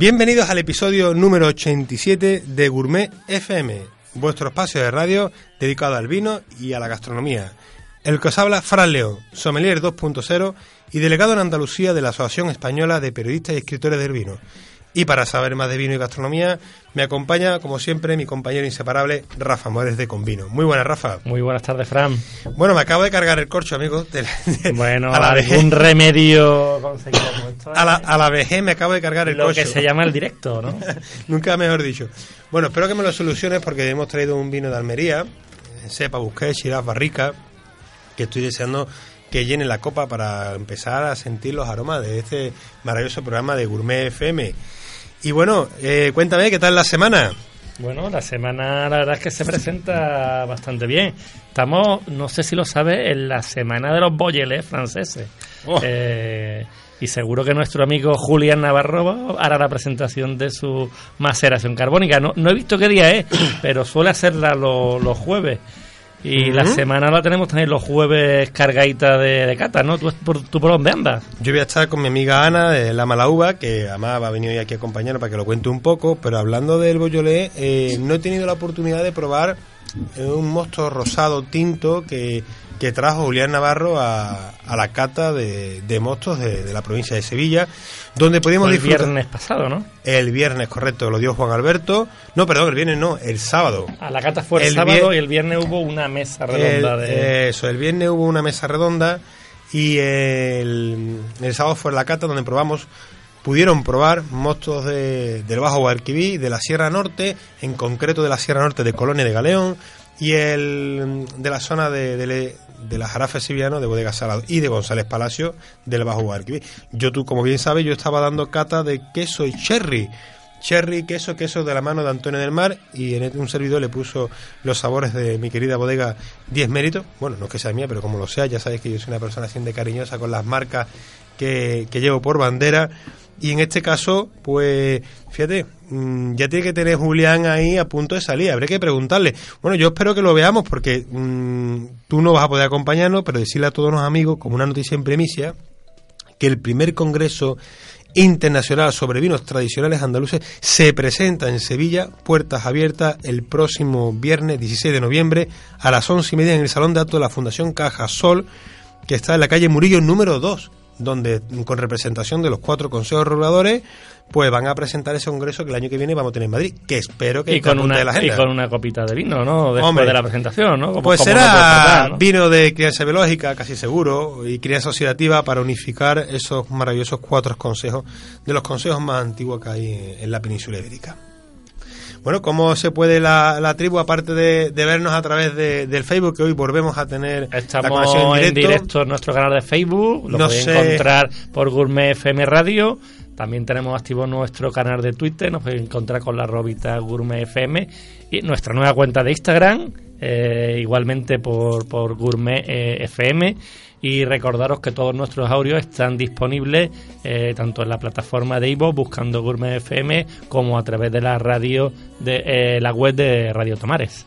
Bienvenidos al episodio número 87 de Gourmet FM, vuestro espacio de radio dedicado al vino y a la gastronomía. El que os habla, Fran León, sommelier 2.0 y delegado en Andalucía de la Asociación Española de Periodistas y Escritores del Vino. Y para saber más de vino y gastronomía, me acompaña, como siempre, mi compañero inseparable, Rafa Mores de Convino. Muy buenas, Rafa. Muy buenas tardes, Fran. Bueno, me acabo de cargar el corcho, amigo. de- de- Bueno, a la vejez, algún remedio conseguido a la, a la vejez me acabo de cargar el lo corcho. que se llama el directo, ¿no? Nunca mejor dicho. Bueno, espero que me lo soluciones porque hemos traído un vino de Almería, eh, Sepa Busquets, Shiraz Barrica, que estoy deseando que llene la copa para empezar a sentir los aromas de este maravilloso programa de Gourmet FM. Y bueno, eh, cuéntame, ¿qué tal la semana? Bueno, la semana la verdad es que se presenta bastante bien. Estamos, no sé si lo sabes, en la semana de los boyelés franceses. Oh. Eh, y seguro que nuestro amigo Julián Navarro hará la presentación de su maceración carbónica. No, no he visto qué día es, pero suele hacerla lo- los jueves. Y la semana la tenemos también los jueves cargadita de, de cata, ¿no? ¿Tú, por, ¿Tú por dónde andas? Yo voy a estar con mi amiga Ana de La Malauba, que además va a venir hoy aquí a acompañarnos para que lo cuente un poco, pero hablando del Beaujolais, eh, no he tenido la oportunidad de probar un mosto rosado tinto que, que trajo Julián Navarro a, a la cata de, de mostos de, de la provincia de Sevilla, donde pudimos el disfrutar... viernes pasado, ¿no? El viernes, correcto, lo dio Juan Alberto. No, perdón, el viernes no, el sábado. A la cata fue el, El sábado y el viernes hubo una mesa redonda El- de... Eso, el viernes hubo una mesa redonda y el, el sábado fue la cata donde probamos, pudieron probar mostos de, del Bajo Guadalquivir, de la Sierra Norte, en concreto de la Sierra Norte de Colonia de Galeón y el de la zona de, de, de la Jarafe Sevillano de Bodega Salado y de González Palacio del Bajo Guadalquivir. Yo, tú, como bien sabes, yo estaba dando cata de queso y cherry. Cherry, queso, queso de la mano de Antonio del Mar y en un servidor le puso los sabores de mi querida bodega 10 méritos. Bueno, no es que sea mía, pero como lo sea, ya sabéis que yo soy una persona de cariñosa con las marcas que, que llevo por bandera. Y en este caso, pues, fíjate, mm, ya tiene que tener Julián ahí a punto de salir. Habrá que preguntarle. Bueno, yo espero que lo veamos porque mm, tú no vas a poder acompañarnos, pero decirle a todos los amigos, como una noticia en premicia, que el primer congreso internacional sobre vinos tradicionales andaluces se presenta en Sevilla, puertas abiertas, el próximo viernes 16 de noviembre a las once y media en el Salón de Actos de la Fundación Caja Sol, que está en la calle Murillo número 2, donde con representación de los cuatro consejos reguladores, pues van a presentar ese congreso que el año que viene vamos a tener en Madrid, que espero que y con, una, de la y con una copita de vino, ¿no? Después Hombre. de la presentación, ¿no? Como- Pues como será vino de crianza biológica, casi seguro, y crianza oxidativa para unificar esos maravillosos cuatro consejos de los consejos más antiguos que hay en la península ibérica. Bueno, ¿cómo se puede la, la tribu, aparte de, de vernos a través de- del Facebook, que hoy volvemos a tener la Estamos conexión en en directo? en nuestro canal de Facebook, lo No sé. encontrar por Gourmet FM Radio. También tenemos activo nuestro canal de Twitter, nos podéis encontrar con la robita Gourmet FM y nuestra nueva cuenta de Instagram, eh, igualmente por, por Gourmet eh, FM. Y recordaros que todos nuestros audios están disponibles eh, tanto en la plataforma de Ivo buscando Gourmet FM como a través de la radio de eh, la web de Radio Tomares.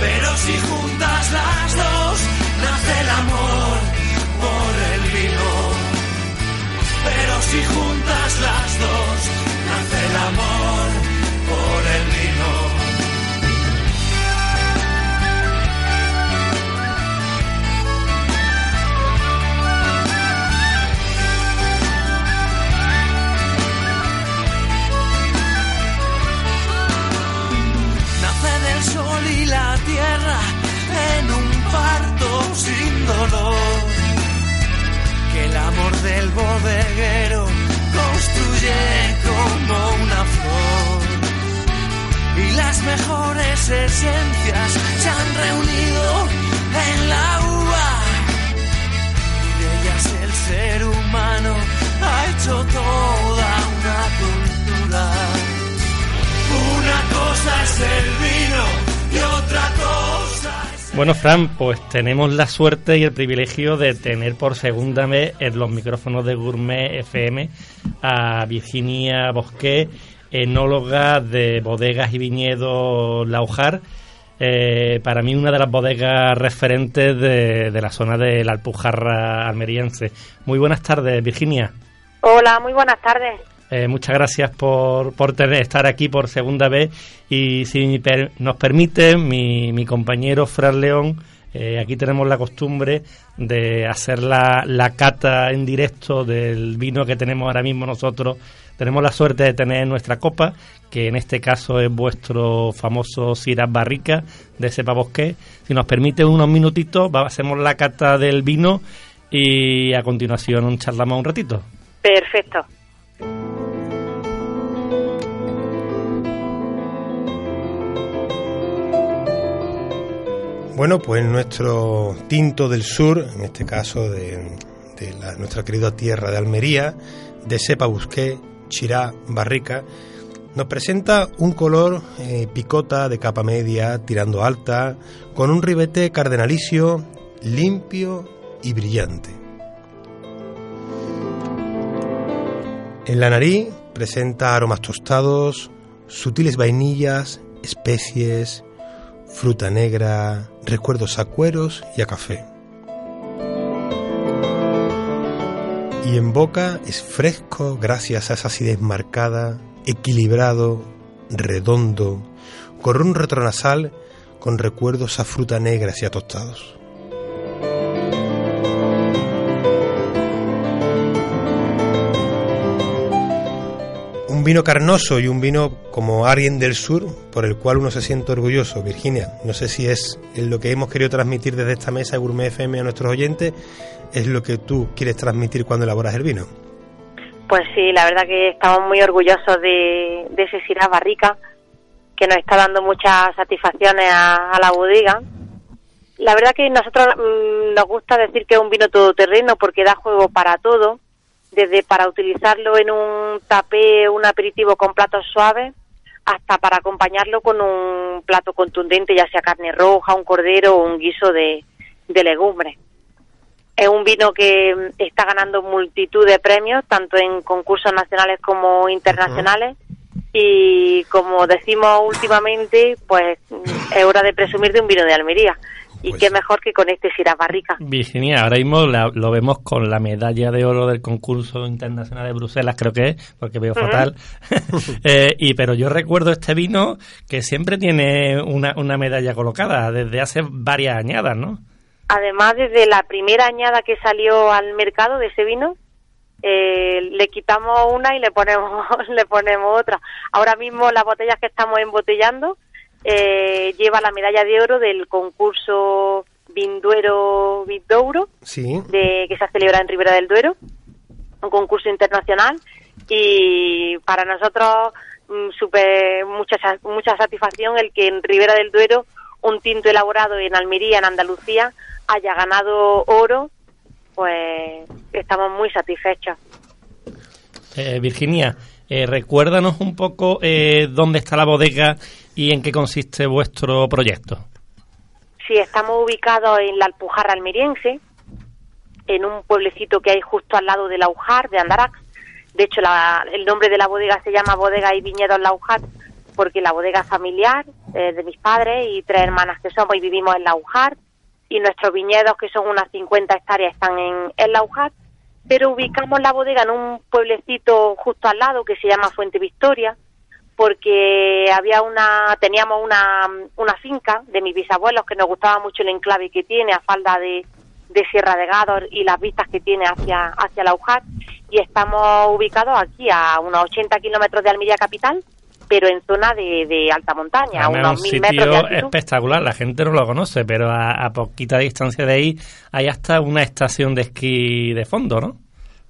Pero si juntas las dos, nace el amor por el vino. Pero si juntas las dos, sin dolor. Que el amor del bodeguero construye como una flor. Y las mejores esencias se han reunido en la uva. Y de ellas el ser humano ha hecho toda una cultura. Una cosa es el vino y otra Bueno, Fran, pues tenemos la suerte y el privilegio de tener por segunda vez en los micrófonos de Gourmet FM a Virginia Bosqué, enóloga de bodegas y viñedos Laujar. Eh, para mí una de las bodegas referentes de la zona de la Alpujarra almeriense. Muy buenas tardes, Virginia. Hola, muy buenas tardes. Eh, muchas gracias por, por tener, estar aquí por segunda vez y si per- nos permite, mi, mi compañero Fran León, eh, aquí tenemos la costumbre de hacer la, la cata en directo del vino que tenemos ahora mismo nosotros. Tenemos la suerte de tener nuestra copa, que en este caso es vuestro famoso Syrah Barrica de Cepa Bosque. Si nos permite unos minutitos, hacemos la cata del vino y a continuación charlamos un ratito. Perfecto. Bueno, pues nuestro tinto del sur, en este caso de, la- nuestra querida tierra de Almería, de cepa busqué, chirá, barrica, nos presenta un color eh, picota de capa media, tirando alta, con un ribete cardenalicio, limpio y brillante. En la nariz presenta aromas tostados, sutiles vainillas, especies, fruta negra, recuerdos a cueros y a café. Y en boca es fresco gracias a esa acidez marcada, equilibrado, redondo, con un retronasal con recuerdos a fruta negra y a tostados. Un vino carnoso y un vino como Arien del Sur, por el cual uno se siente orgulloso. Virginia, no sé si es lo que hemos querido transmitir desde esta mesa de Gourmet FM a nuestros oyentes, es lo que tú quieres transmitir cuando elaboras el vino. Pues sí, la verdad que estamos muy orgullosos de, de ese Barrica, que nos está dando muchas satisfacciones a, a la bodega. La verdad que nosotros mm, nos gusta decir que es un vino todoterreno porque da juego para todo, desde para utilizarlo en un tapé, un aperitivo con platos suaves, hasta para acompañarlo con un plato contundente, ya sea carne roja, un cordero o un guiso de, de legumbres. Es un vino que mm, está ganando multitud de premios, tanto en concursos nacionales como internacionales. Y como decimos últimamente, pues mm, es hora de presumir de un vino de Almería. Y Pues qué mejor que con este Syrah Barrica. Virginia, ahora mismo la- lo vemos con la medalla de oro del concurso internacional de Bruselas, creo que es, porque veo fatal. Eh, y pero yo recuerdo este vino que siempre tiene una, una medalla colocada desde hace varias añadas, ¿no? Además, desde la primera añada que salió al mercado de ese vino, eh, le quitamos una y le ponemos le ponemos otra. Ahora mismo las botellas que estamos embotellando eh, lleva la medalla de oro del concurso Vinduero Vindouro, Sí. de, que se celebra en Ribera del Duero, un concurso internacional y para nosotros mm, súper mucha mucha satisfacción el que en Ribera del Duero un tinto elaborado en Almería, en Andalucía, haya ganado oro, pues estamos muy satisfechos. Eh, Virginia, eh, recuérdanos un poco eh, dónde está la bodega y en qué consiste vuestro proyecto. Sí, estamos ubicados en la Alpujarra almeriense, en un pueblecito que hay justo al lado de Laujar, de Andarax. De hecho, la- el nombre de la bodega se llama Bodega y Viñedos Laujar, porque la bodega familiar eh, de mis padres y tres hermanas que somos y vivimos en Laujar. Y nuestros viñedos, que son unas 50 hectáreas, están en, en Laujar. Pero ubicamos la bodega en un pueblecito justo al lado que se llama Fuente Victoria, porque había una teníamos una, una finca de mis bisabuelos que nos gustaba mucho el enclave que tiene a falda de, de Sierra de Gádor y las vistas que tiene hacia hacia la Ujar y estamos ubicados aquí a unos 80 kilómetros de Almería capital pero en zona de, de alta montaña a unos un mil metros de sitio altitud espectacular, la gente no lo conoce, pero a, a poquita distancia de ahí hay hasta una estación de esquí de fondo, ¿no?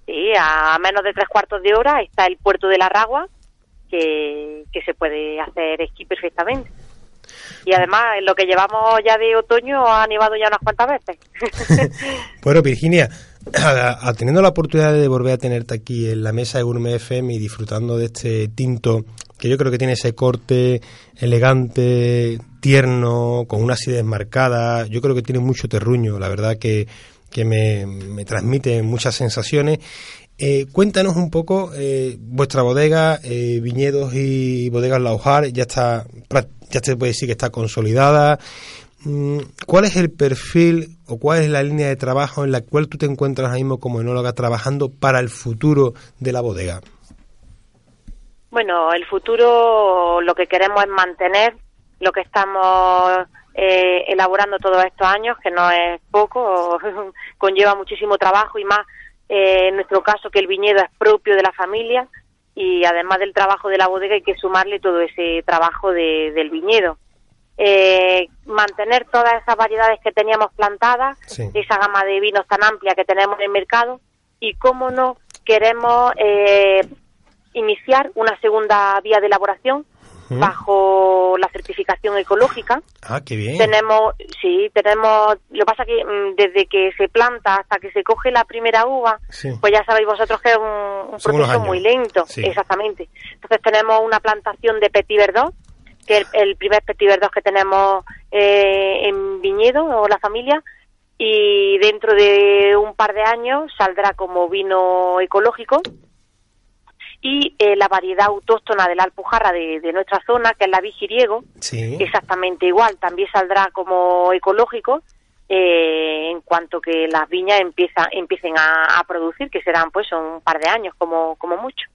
Sí, a menos de tres cuartos de hora está el puerto de la Ragua, que, se puede hacer esquí perfectamente. Y además, en lo que llevamos ya de otoño ha nevado ya unas cuantas veces. Bueno, Virginia, teniendo la oportunidad de volver a tenerte aquí en la mesa de Gourmet FM y disfrutando de este tinto que yo creo que tiene ese corte elegante, tierno, con una acidez marcada, yo creo que tiene mucho terruño, la verdad que, que me, me transmite muchas sensaciones. Eh, cuéntanos un poco eh, vuestra bodega, eh, viñedos y bodegas Laujar, ya está, ya se puede decir que está consolidada. Mm, ¿Cuál es el perfil o cuál es la línea de trabajo en la cual tú te encuentras ahora mismo como enóloga trabajando para el futuro de la bodega? Bueno, el futuro lo que queremos es mantener lo que estamos eh, elaborando todos estos años, que no es poco, conlleva muchísimo trabajo y más eh, en nuestro caso que el viñedo es propio de la familia y además del trabajo de la bodega hay que sumarle todo ese trabajo de- del viñedo. Eh, mantener todas esas variedades que teníamos plantadas, Sí. esa gama de vinos tan amplia que tenemos en el mercado y cómo no queremos eh, iniciar una segunda vía de elaboración Bajo la certificación ecológica. Ah, qué bien. Tenemos, sí, tenemos, lo que pasa que mm, desde que se planta hasta que se coge la primera uva, Sí. pues ya sabéis vosotros que es un, proceso muy lento, Sí. exactamente. Entonces tenemos una plantación de Petit Verdot, que es el, el primer Petit Verdot que tenemos eh, en viñedo o la familia, y dentro de un par de años saldrá como vino ecológico y eh, la variedad autóctona de la alpujarra de, de nuestra zona, que es la vigiriego, Sí. exactamente igual, también saldrá como ecológico eh, en cuanto que las viñas empieza, empiecen a, a producir, que serán pues un par de años como, como mucho.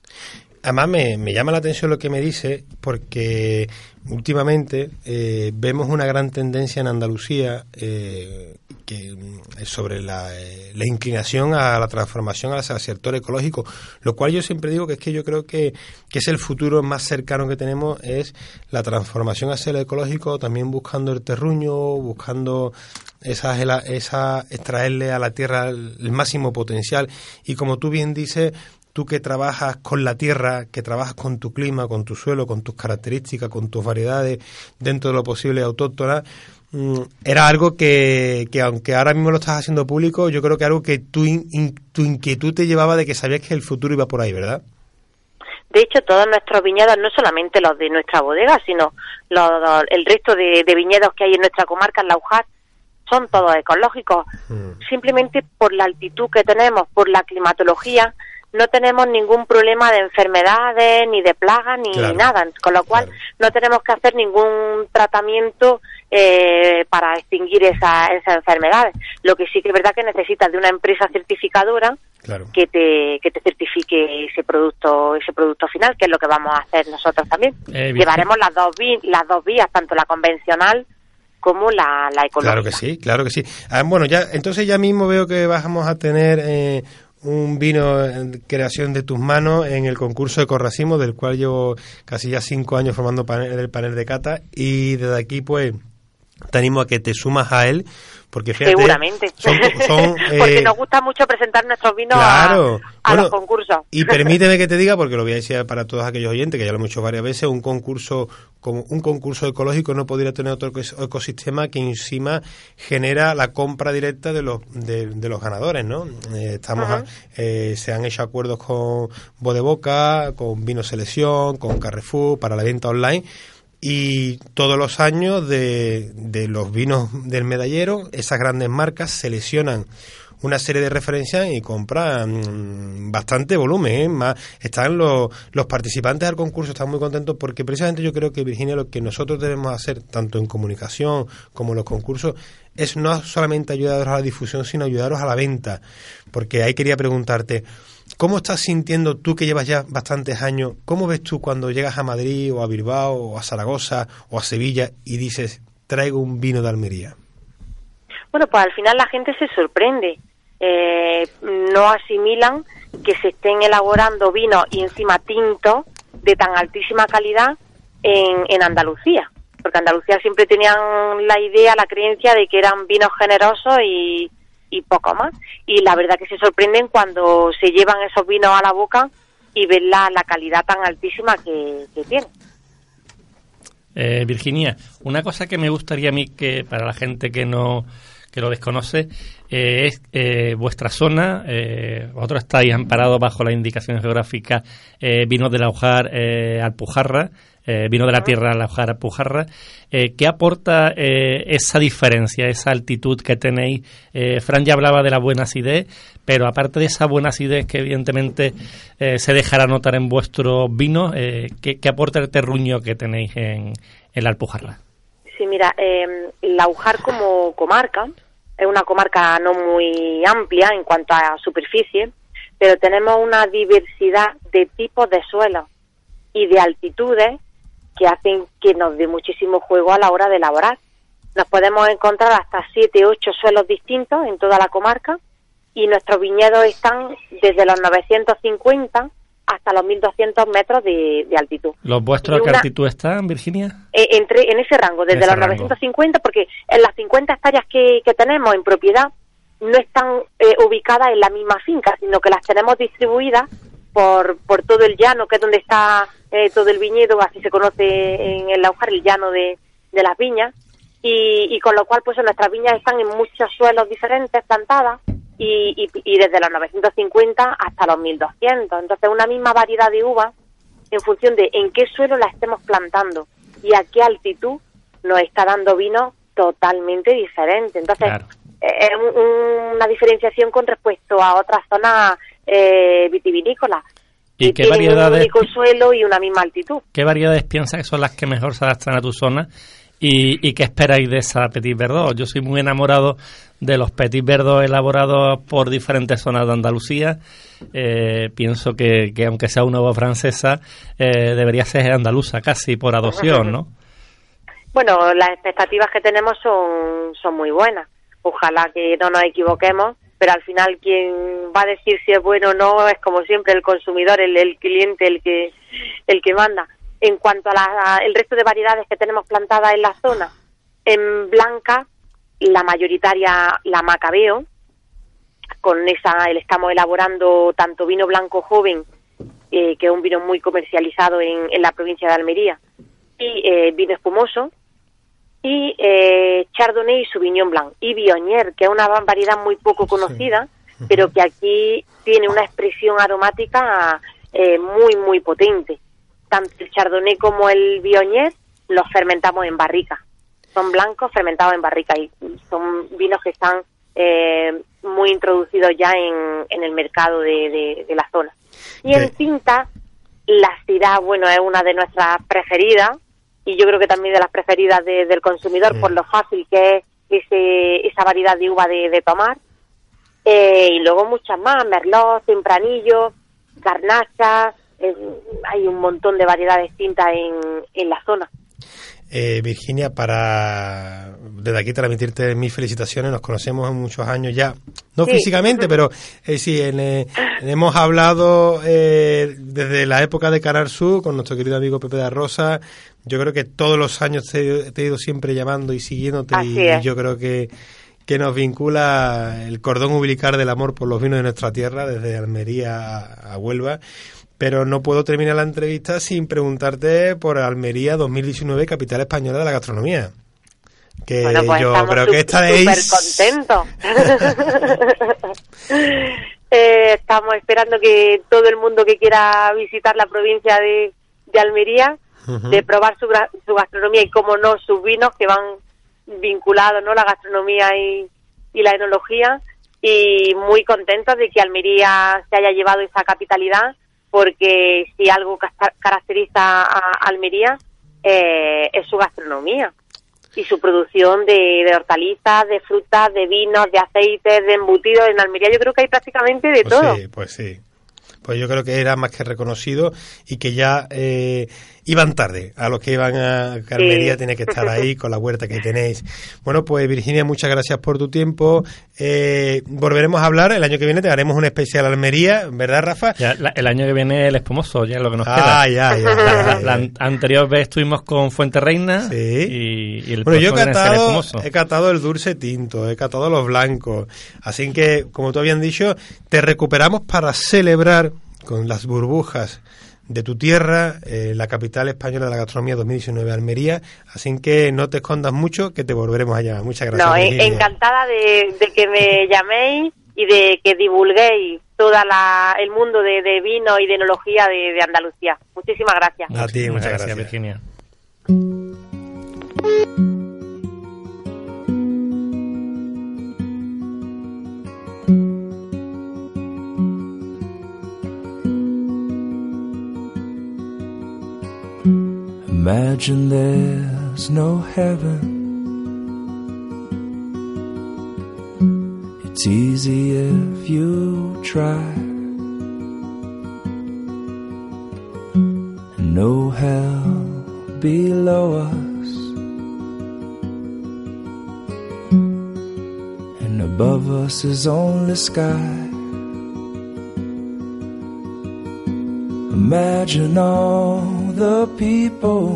Además me, me llama la atención lo que me dice porque últimamente eh, vemos una gran tendencia en Andalucía eh, que mm, sobre la, eh, la inclinación a la transformación hacia el sector ecológico, lo cual yo siempre digo que es que yo creo que, que es el futuro más cercano que tenemos es la transformación hacia el ecológico, también buscando el terruño, buscando esa, esa extraerle a la tierra el, el máximo potencial. Y como tú bien dices tú que trabajas con la tierra, que trabajas con tu clima, con tu suelo, con tus características, con tus variedades, dentro de lo posible autóctonas, mm, era algo que, que, aunque ahora mismo lo estás haciendo público, yo creo que algo que tu, in, tu inquietud te llevaba de que sabías que el futuro iba por ahí, ¿verdad? De hecho, todos nuestros viñedos, no solamente los de nuestra bodega, sino los, los, el resto de, de, viñedos que hay en nuestra comarca, en la UJAR, son todos ecológicos. Mm. Simplemente por la altitud que tenemos, por la climatología, no tenemos ningún problema de enfermedades, ni de plagas, ni Claro, nada, con lo cual claro. no tenemos que hacer ningún tratamiento eh, para extinguir esa- esas enfermedades. Lo que sí que es verdad que necesitas de una empresa certificadora Claro. que te, que te certifique ese producto ese producto final, que es lo que vamos a hacer nosotros también. Eh, Llevaremos las dos, las dos vías, tanto la convencional como la, la ecológica. Claro que sí, claro que sí. Ah, bueno, ya entonces ya mismo veo que vamos a tener eh, un vino en creación de tus manos en el concurso de Corracimo, del cual llevo casi ya cinco años formando panel- el panel de cata y desde aquí pues te animo a que te sumas a él porque fíjate, Seguramente. son, son, Porque eh, nos gusta mucho presentar nuestros vinos a- Claro. a, Bueno, los concursos. Y permíteme que te diga, porque lo voy a decir para todos aquellos oyentes, que ya lo hemos hecho varias veces, un concurso como un concurso ecológico no podría tener otro ecos- ecosistema que encima genera la compra directa de los de, de los ganadores, ¿no? Eh, estamos a- eh, se han hecho acuerdos con Bodeboca, con Vino Selección, con Carrefour para la venta online y todos los años de, de los vinos del medallero, esas grandes marcas seleccionan una serie de referencias y compran mm, bastante volumen. ¿eh? Más, están los, los participantes al concurso, están muy contentos porque precisamente yo creo que, Virginia, lo que nosotros debemos hacer, tanto en comunicación como en los concursos, es no solamente ayudaros a la difusión, sino ayudaros a la venta. Porque ahí quería preguntarte, ¿cómo estás sintiendo tú que llevas ya bastantes años? ¿Cómo ves tú cuando llegas a Madrid o a Bilbao o a Zaragoza o a Sevilla y dices, traigo un vino de Almería? Bueno, pues al final la gente se sorprende. Eh, no asimilan que se estén elaborando vinos y encima tintos de tan altísima calidad en, en Andalucía. Porque Andalucía siempre tenían la idea, la creencia de que eran vinos generosos y, y poco más. Y la verdad que se sorprenden cuando se llevan esos vinos a la boca y ven la, la calidad tan altísima que, que tienen. Eh, Virginia, una cosa que me gustaría a mí que para la gente que no que lo desconoce eh, es eh, vuestra zona. Eh, vosotros estáis amparados bajo la indicación geográfica eh, vino de la Hojar eh, Alpujarra, eh, vino de la tierra la Hojar Alpujarra. Eh, ¿Qué aporta eh, esa diferencia, esa altitud que tenéis? Eh, Fran ya hablaba de la buena acidez, pero aparte de esa buena acidez que evidentemente se dejará notar en vuestros vinos, ¿qué, qué aporta el terruño que tenéis en, en la Alpujarra? Sí, mira, eh, la Ujar como comarca es una comarca no muy amplia en cuanto a superficie, pero tenemos una diversidad de tipos de suelos y de altitudes que hacen que nos dé muchísimo juego a la hora de elaborar. Nos podemos encontrar hasta siete, ocho suelos distintos en toda la comarca y nuestros viñedos están desde los 950 hasta los 1200 metros de, de altitud. ¿Los vuestros Y a qué una- altitud están, Virginia? eh, entre en ese rango, desde ese los rango. 950, porque en las 50 hectáreas que, que tenemos en propiedad no están eh, ubicadas en la misma finca, sino que las tenemos distribuidas por, por todo el llano, que es donde está eh, todo el viñedo, así se conoce en el Laujar, el llano de, de las viñas, y, y con lo cual pues nuestras viñas están en muchos suelos diferentes plantadas y, y, y desde los 950 hasta los 1200. Entonces una misma variedad de uvas en función de en qué suelo la estemos plantando y a qué altitud nos está dando vino totalmente diferente. Entonces, Claro. eh, es un- un- una diferenciación con respecto a otras zonas eh, vitivinícolas. ¿Y qué tienen un variedades- único suelo y una misma altitud. ¿Qué variedades piensas que son las que mejor se adaptan a tu zona? ¿Y, y qué esperáis de esa Petit Verdot? Yo soy muy enamorado de los Petit Verdot elaborados por diferentes zonas de Andalucía. Eh, pienso que, que aunque sea una uva francesa, eh, debería ser andaluza casi por adopción, ¿no? Bueno, las expectativas que tenemos son, son muy buenas. Ojalá que no nos equivoquemos, pero al final quien va a decir si es bueno o no es como siempre el consumidor, el, el cliente, el que, el que manda. En cuanto a la- el resto de variedades que tenemos plantadas en la zona, en blanca, la mayoritaria, la Macabeo, con esa le estamos elaborando tanto vino blanco joven, eh, que es un vino muy comercializado en, en la provincia de Almería, y eh, vino espumoso, y eh, Chardonnay y Sauvignon Blanc, y Viognier, que es una variedad muy poco conocida, pero que aquí tiene una expresión aromática eh, muy, muy potente. Tanto el Chardonnay como el Viognier los fermentamos en barrica. Son blancos fermentados en barrica y son vinos que están eh, muy introducidos ya en, en el mercado de, de- de la zona. Y en tinta, la Syrah, bueno, es una de nuestras preferidas y yo creo que también de las preferidas de- del consumidor Mm. por lo fácil que es ese, esa variedad de uva de, de tomar. Eh, y luego muchas más, merlot, tempranillo, garnacha, eh, hay un montón de variedades tintas en, en la zona. Eh, Virginia, para desde aquí transmitirte mis felicitaciones, nos conocemos en muchos años ya, no Sí. físicamente, pero eh, sí, en, eh, hemos hablado eh, desde la época de Canal Sur con nuestro querido amigo Pepe de Rosa. Yo creo que todos los años te, te he ido siempre llamando y siguiéndote y yo creo que, que nos vincula el cordón umbilical del amor por los vinos de nuestra tierra, desde Almería a, a Huelva. Pero no puedo terminar la entrevista sin preguntarte por Almería 2019, capital española de la gastronomía. Que Bueno, pues yo creo que estaréis... súper contentos. Eh, estamos esperando que todo el mundo que quiera visitar la provincia de, de Almería, De probar su, su gastronomía y, como no, sus vinos que van vinculados, ¿no? La gastronomía y, y la enología. Y muy contentos de que Almería se haya llevado esa capitalidad, porque si algo ca- caracteriza a Almería eh, es su gastronomía y su producción de, de hortalizas, de frutas, de vinos, de aceites, de embutidos. En Almería yo creo que hay prácticamente de Pues todo. sí, pues sí. Pues yo creo que era más que reconocido y que ya eh, iban tarde. A los que iban a Sí. tiene que estar ahí con la huerta que tenéis. Bueno, pues Virginia, muchas gracias por tu tiempo. Eh, volveremos a hablar el año que viene. Te haremos un especial Almería, ¿verdad, Rafa? Ya, la- el año que viene el espumoso, ya es lo que nos Ah, queda. ya, ya. La, ya, la- ya. la an- anterior vez estuvimos con Fuente Reina Sí. y, y el Bueno, yo he catado, he catado el dulce tinto, he catado los blancos. Así que, como tú habían dicho, te recuperamos para celebrar con las burbujas de tu tierra, eh, la capital española de la gastronomía 2019, Almería. Así que no te escondas mucho, que te volveremos a llamar. Muchas gracias. no, en- Virginia. encantada de, de que me llaméis y de que divulguéis todo el mundo de, de vino y de enología de, de Andalucía. Muchísimas gracias. A ti, muchas gracias. Virginia. Imagine there's no heaven. It's easy if you try. And no hell below us. And above us is only sky. Imagine all the people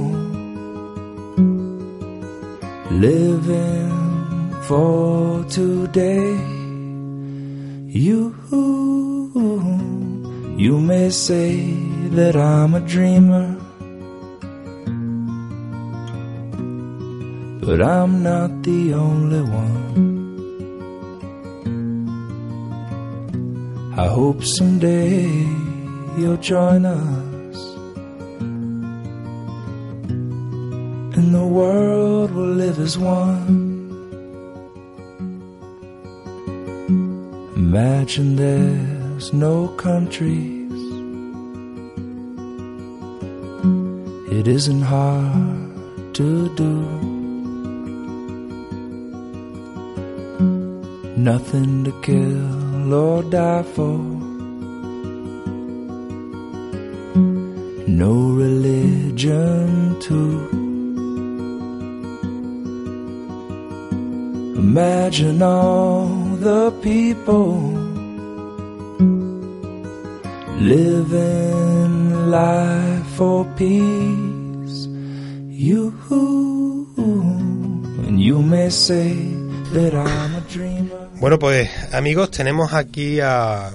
living for today. You, you may say that I'm a dreamer, but I'm not the only one. I hope someday you'll join us. World will live as one. Imagine there's no countries. It isn't hard to do. Nothing to kill or die for. No religion too. Imagine all the people living life for peace. Bueno, pues amigos, tenemos aquí a...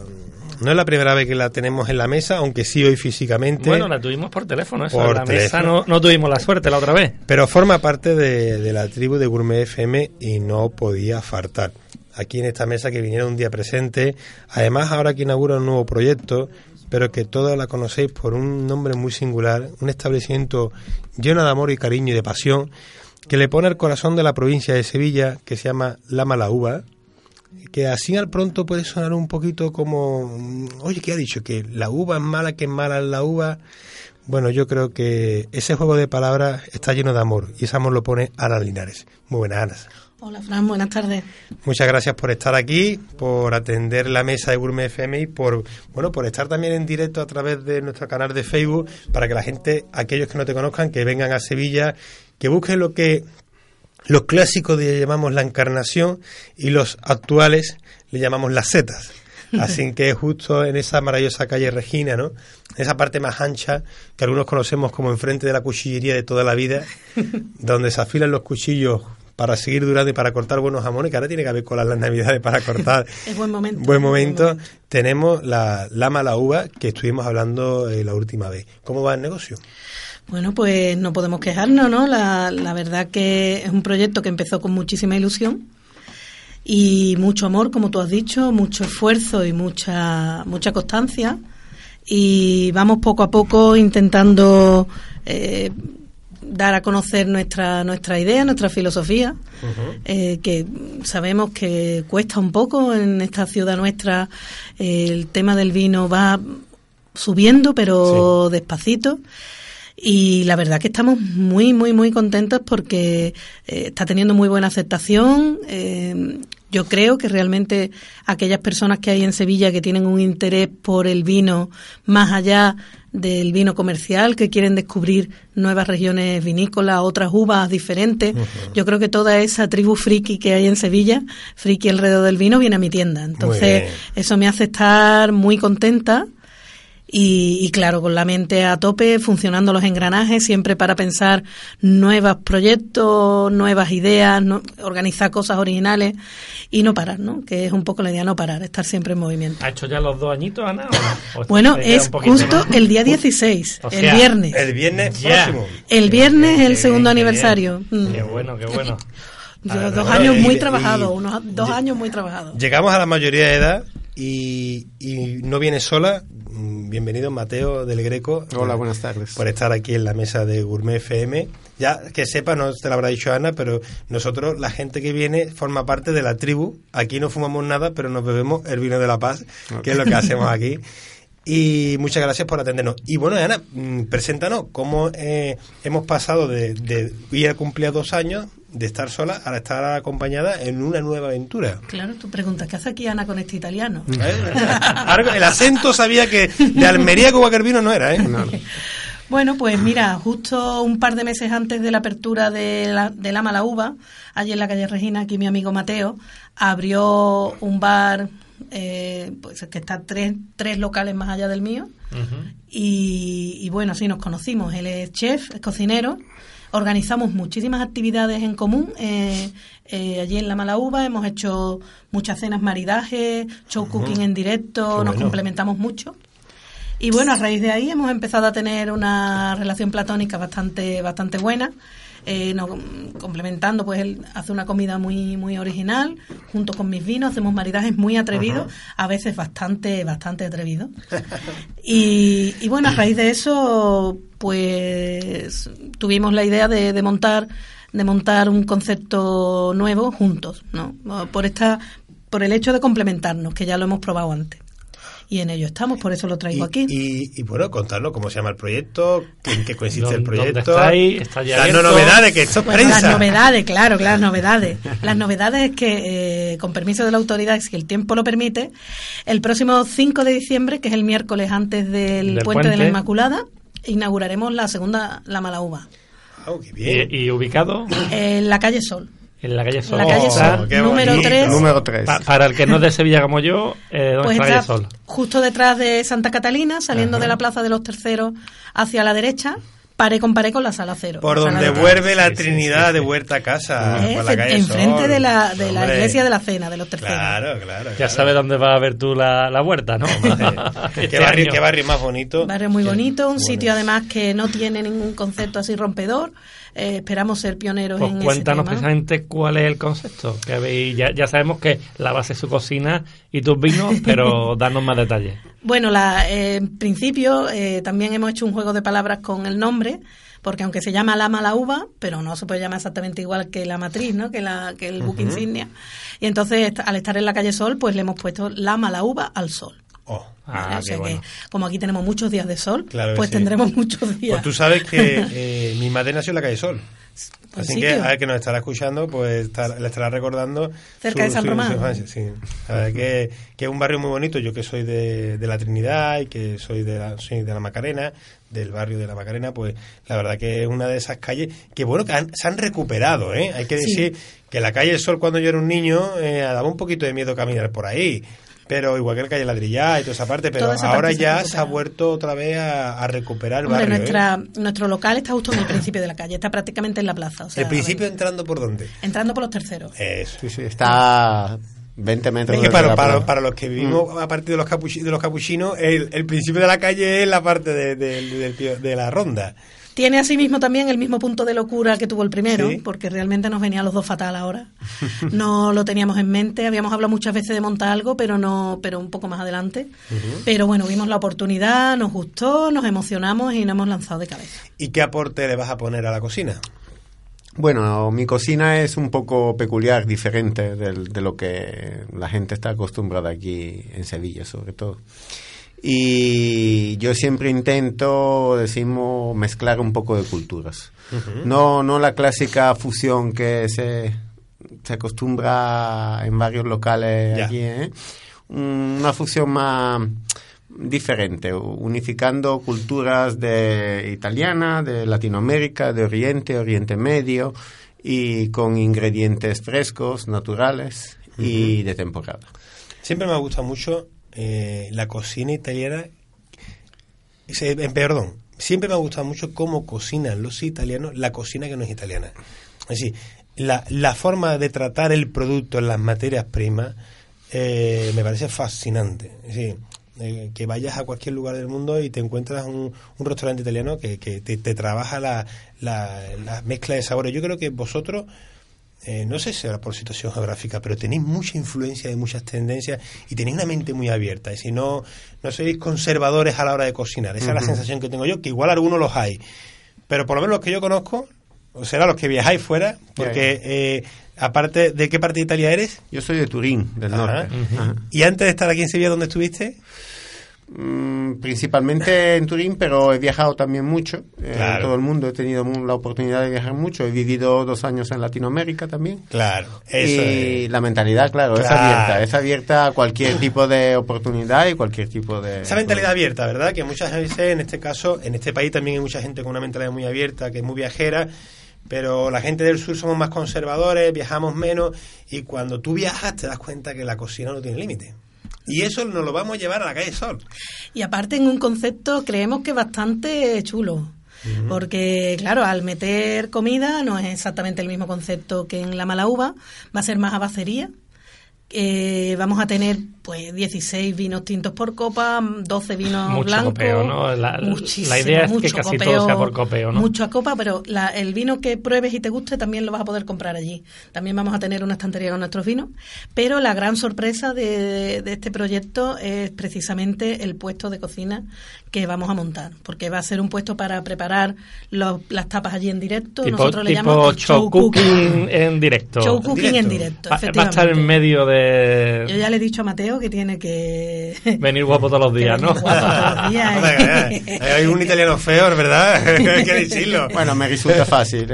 No es la primera vez que la tenemos en la mesa, aunque sí hoy físicamente. Bueno, la tuvimos por teléfono, eso. Por la mesa teléfono. no, no tuvimos la suerte la otra vez. Pero forma parte de, de la tribu de Gourmet FM y no podía faltar. Aquí en esta mesa que vinieron un día presente. Además, ahora que inaugura un nuevo proyecto, pero que todos la conocéis por un nombre muy singular, un establecimiento lleno de amor y cariño y de pasión, que le pone al corazón de la provincia de Sevilla, que se llama La Mala Uva. Que así al pronto puede sonar un poquito como, mm, oye, ¿qué ha dicho? Que la uva es mala, que es mala la uva. Bueno, yo creo que ese juego de palabras está lleno de amor y ese amor lo pone Ana Linares. Muy buenas, Ana. Hola, Fran, buenas tardes. Muchas gracias por estar aquí, por atender la mesa de Gourmet FM y por, bueno, por estar también en directo a través de nuestro canal de Facebook para que la gente, aquellos que no te conozcan, que vengan a Sevilla, que busquen lo que los clásicos le llamamos la encarnación y los actuales le llamamos las setas. Así que justo en esa maravillosa calle Regina, ¿no? En esa parte más ancha que algunos conocemos como enfrente de la cuchillería de toda la vida, donde se afilan los cuchillos para seguir durando y para cortar buenos jamones, que ahora tiene que haber colas las navidades para cortar. es buen momento. Buen momento. Tenemos la, la mala uva que estuvimos hablando eh, la última vez. ¿Cómo va el negocio? Bueno, pues no podemos quejarnos, ¿no? La, la verdad que es un proyecto que empezó con muchísima ilusión y mucho amor, como tú has dicho, mucho esfuerzo y mucha, mucha constancia. Y vamos poco a poco intentando eh, dar a conocer nuestra, nuestra idea, nuestra filosofía, eh, que sabemos que cuesta un poco en esta ciudad nuestra. eh, el tema del vino va subiendo, pero despacito. Y la verdad que estamos muy, muy, muy contentos porque eh, está teniendo muy buena aceptación. Eh, yo creo que realmente aquellas personas que hay en Sevilla que tienen un interés por el vino más allá del vino comercial, que quieren descubrir nuevas regiones vinícolas, otras uvas diferentes. Yo creo que toda esa tribu friki que hay en Sevilla, friki alrededor del vino, viene a mi tienda. Entonces, eso me hace estar muy contenta. Y, y claro, con la mente a tope, funcionando los engranajes, siempre para pensar nuevos proyectos, nuevas ideas, no- organizar cosas originales y no parar, ¿no? Que es un poco la idea, no parar, estar siempre en movimiento. ¿Ha hecho ya los dos añitos, Ana? o no? ¿O Bueno, es justo el día 16, O el sea, viernes. El viernes Ya. próximo. El viernes es el Qué segundo bien, qué aniversario. bien. Mm. Qué bueno, qué bueno. Yo- dos años y- muy trabajados, unos dos años muy trabajados. Llegamos a la mayoría de edad y, y no viene sola. Bienvenido Mateo del Greco. Hola, buenas tardes. Por estar aquí en la mesa de Gourmet FM. Ya que sepa, no te lo habrá dicho Ana, pero nosotros, la gente que viene, forma parte de la tribu. Aquí no fumamos nada, pero nos bebemos el vino de la paz, que es lo que hacemos aquí. Y muchas gracias por atendernos. Y bueno, Ana, mm, preséntanos cómo eh, hemos pasado de, de ir a cumplir dos años, de estar sola, a estar acompañada en una nueva aventura. Claro, tú preguntas, ¿qué hace aquí Ana con este italiano? ¿Eh? El acento sabía que de Almería con Vino no era, ¿eh? Bueno, pues mira, justo un par de meses antes de la apertura de la, de la Mala Uva, allí en la calle Regina, aquí mi amigo Mateo, abrió un bar eh, pues que está tres, tres locales más allá del mío. Y, y bueno, sí, nos conocimos. Él es chef, es cocinero. Organizamos muchísimas actividades en común eh, eh, allí en La Mala Uva. Hemos hecho muchas cenas maridaje, show cooking en directo, nos complementamos mucho. Y bueno, a raíz de ahí hemos empezado a tener una relación platónica bastante, bastante buena. Eh, nos- complementando, pues él hace una comida muy, muy original, junto con mis vinos, hacemos maridajes muy atrevidos, a veces bastante, bastante atrevidos. Y, y bueno, a raíz de eso, pues tuvimos la idea de, de montar, de montar un concepto nuevo juntos, ¿no? Por esta, por el hecho de complementarnos, que ya lo hemos probado antes. Y en ello estamos, por eso lo traigo aquí. Y, y bueno, contarnos cómo se llama el proyecto, en qué consiste el ¿Dónde- dónde proyecto. estáis? ¿Está ya las novedades, que esto es Bueno, prensa. las novedades, claro, claro, las novedades. Las novedades es que, eh, con permiso de la autoridad, si el tiempo lo permite, el próximo 5 de diciembre, que es el miércoles antes del, Del puente, de la puente. Inmaculada, inauguraremos la segunda, la Mala Uva, Ah, qué bien. Y, y ubicado en la calle Sol. En la calle Sol. La calle Sol, número bonito. 3. Número 3. pa- para el que no es de Sevilla como yo, eh, ¿dónde Pues está la calle Sol? justo detrás de Santa Catalina, saliendo de la Plaza de los Terceros hacia la derecha, paré con paré con la sala cero. Por sala donde de- vuelve la Sí, Trinidad sí, de vuelta a casa. Eh, por la calle enfrente Sol. de la, de la iglesia de la cena, de los terceros. Claro, claro. Ya claro. sabes dónde vas a ver tú la, la huerta, ¿no? Este ¿Qué, barrio, qué barrio más bonito. Barrio muy bonito, un Bueno. sitio además que no tiene ningún concepto así rompedor. Eh, esperamos ser pioneros Pues en cuéntanos ese tema. precisamente cuál es el concepto que habéis. Ya, ya sabemos que la base es su cocina y tus vinos, pero danos más detalles. Bueno, la, eh, en principio eh, también hemos hecho un juego de palabras con el nombre, porque aunque se llama Lama la uva, pero no se puede llamar exactamente igual que la matriz, ¿no? Que, la, que el buque insignia. Y entonces, al estar en la calle Sol, pues le hemos puesto Lama la uva al sol. Oh. Ah, o sea qué bueno. que, como aquí tenemos muchos días de sol, Claro pues sí. tendremos muchos días. Pues tú sabes que eh, mi madre nació en la calle Sol. Buen Así sitio. que a ver que nos estará escuchando, pues estar- le estará recordando. Cerca de San Román. sí. La verdad que, que es un barrio muy bonito. Yo que soy de, de la Trinidad y que soy de la, soy de la Macarena, del barrio de la Macarena, pues la verdad que es una de esas calles que, bueno, que han- se han recuperado. ¿eh? Hay que Sí. decir que la calle Sol, cuando yo era un niño, eh, daba un poquito de miedo caminar por ahí. Pero igual que la calle Ladrillá y toda esa parte, pero esa ahora parte ya se ha vuelto otra vez a, a recuperar el Hombre, barrio. ¿eh? nuestra, nuestro local está justo en el principio de la calle, está prácticamente en la plaza. O sea, ¿El principio entrando por dónde? Entrando por los terceros. Eso. Sí, sí, está 20 metros Es que para, la para, plaza. para los que vivimos a partir de los, capuchi- de los capuchinos, el, el principio de la calle es la parte de, de- del pio- de la ronda. Tiene asimismo también el mismo punto de locura que tuvo el primero, Sí. porque realmente nos venía a los dos fatal ahora. No lo teníamos en mente, habíamos hablado muchas veces de montar algo, pero no, pero un poco más adelante. Pero bueno, vimos la oportunidad, nos gustó, nos emocionamos y nos hemos lanzado de cabeza. ¿Y qué aporte le vas a poner a la cocina? Bueno, mi cocina es un poco peculiar, diferente de lo que la gente está acostumbrada aquí en Sevilla, sobre todo. Y yo siempre intento, decimos, mezclar un poco de culturas. No, no la clásica fusión que se, se acostumbra en varios locales Ya. aquí, ¿eh? Una fusión más diferente, unificando culturas de italiana, de Latinoamérica, de Oriente, Oriente Medio y con ingredientes frescos, naturales y de temporada. Siempre me ha gustado mucho eh, la cocina italiana. Eh, perdón, siempre me ha gustado mucho cómo cocinan los italianos la cocina que no es italiana. Es decir, la, la forma de tratar el producto en las materias primas eh, me parece fascinante. Es decir, eh, que vayas a cualquier lugar del mundo y te encuentras un, un restaurante italiano que, que te, trabaja la, la mezcla de sabores. Yo creo que vosotros eh, no sé si será por situación geográfica, pero tenéis mucha influencia de muchas tendencias y tenéis una mente muy abierta. Es decir, no, no sois conservadores a la hora de cocinar. Esa es la sensación que tengo yo, que igual algunos los hay. Pero por lo menos los que yo conozco, o será los que viajáis fuera, porque eh, aparte, ¿de qué parte de Italia eres? Yo soy de Turín, del Ajá. norte. Y antes de estar aquí en Sevilla, ¿dónde estuviste? Mm, principalmente en Turín, pero he viajado también mucho. eh, Claro. En todo el mundo he tenido la oportunidad de viajar mucho. He vivido dos años en Latinoamérica también. Claro, eso y es. la mentalidad, claro, es Claro. abierta. Es abierta a cualquier tipo de oportunidad y cualquier tipo de... Esa mentalidad abierta, ¿verdad? Que muchas veces, en este caso, en este país también hay mucha gente con una mentalidad muy abierta, que es muy viajera, pero la gente del sur somos más conservadores, viajamos menos, y cuando tú viajas te das cuenta que la cocina no tiene límite. Y eso nos lo vamos a llevar a la calle Sol. Y aparte en un concepto creemos que bastante chulo. Porque, claro, al meter comida no es exactamente el mismo concepto que en la mala uva, va a ser más abacería. Eh, vamos a tener pues 16 vinos tintos por copa, 12 vinos Mucho blancos. copeo, ¿no? La- la idea es que casi todo sea por copeo, ¿no? Mucho a copa, pero la- el vino que pruebes y te guste también lo vas a poder comprar allí. También vamos a tener una estantería con nuestros vinos. Pero la gran sorpresa de, de este proyecto es precisamente el puesto de cocina que vamos a montar. Porque va a ser un puesto para preparar los- las tapas allí en directo. Tipo, Nosotros le llamamos show cooking en directo. Show cooking en directo, Va, va a estar en medio de Yo ya le he dicho a Mateo que tiene que venir guapo todos los días, ¿no? venir guapo todos los días. Hombre, eh, hay un italiano feo, ¿verdad? Hay que decirlo. Bueno, me resulta fácil.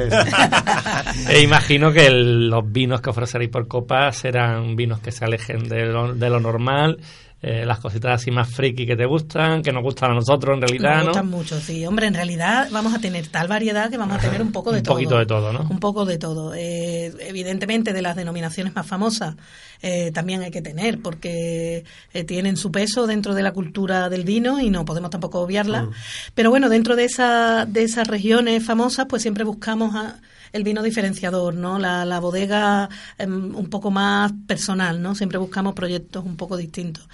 E imagino que el- los vinos que ofreceréis por copa serán vinos que se alejen de lo, de lo normal, eh, las cositas así más friki que te gustan, que nos gustan a nosotros en realidad, Nos ¿no? gustan mucho, sí. Hombre, en realidad vamos a tener tal variedad que vamos a tener un poco de Un todo. poquito de todo, ¿no? Un poco de todo. Eh, evidentemente, de las denominaciones más famosas eh, también hay que tener, porque eh, tienen su peso dentro de la cultura del vino y no podemos tampoco obviarla. Pero bueno, dentro de, esa, de esas regiones famosas, pues siempre buscamos a- el vino diferenciador, ¿no? La, la bodega em, un poco más personal, ¿no? Siempre buscamos proyectos un poco distintos.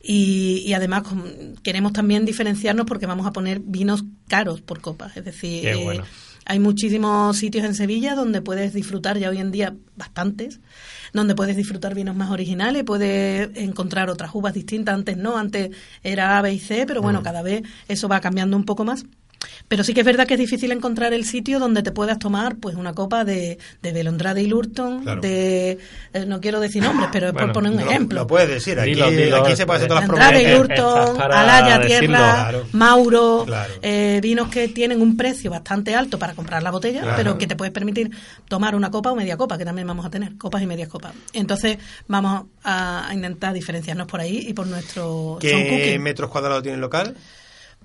Y, y además queremos también diferenciarnos porque vamos a poner vinos caros por copa. Es decir, Qué eh, hay muchísimos sitios en Sevilla donde puedes disfrutar ya hoy en día bastantes donde puedes disfrutar vinos más originales, puedes encontrar otras uvas distintas. Antes no, antes era A, B y C, pero Mm. bueno, cada vez eso va cambiando un poco más. Pero sí que es verdad que es difícil encontrar el sitio donde te puedas tomar pues una copa de, de Belondrade y Lurton, Claro. de eh, no quiero decir nombres, pero es Bueno, por poner un Lo- ejemplo. Lo puedes decir, aquí, Dilo, dilo, aquí se puede hacer todas las Andrade y promociones. Estás Lurton, Alaya. Tierra, Claro. Mauro, Claro. eh, vinos que tienen un precio bastante alto para comprar la botella, Claro. pero que te puedes permitir tomar una copa o media copa, que también vamos a tener, copas y medias copas. Entonces vamos a, intentar diferenciarnos por ahí y por nuestro ¿Qué metros cuadrados tiene el local?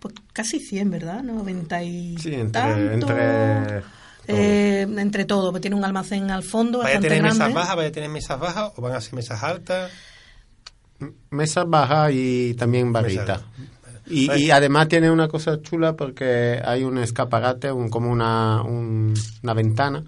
Pues casi 100, ¿verdad? 90 y Sí, entre- tanto. entre Eh, entre todo, pues tiene un almacén al fondo ¿Vaya a tener grande. mesas bajas? ¿Vaya a tener mesas bajas o van a ser mesas altas? Mesa baja y también barrita. Mesa- Y, Vale. y además tiene una cosa chula porque hay un escaparate, un, como una, un- una ventana,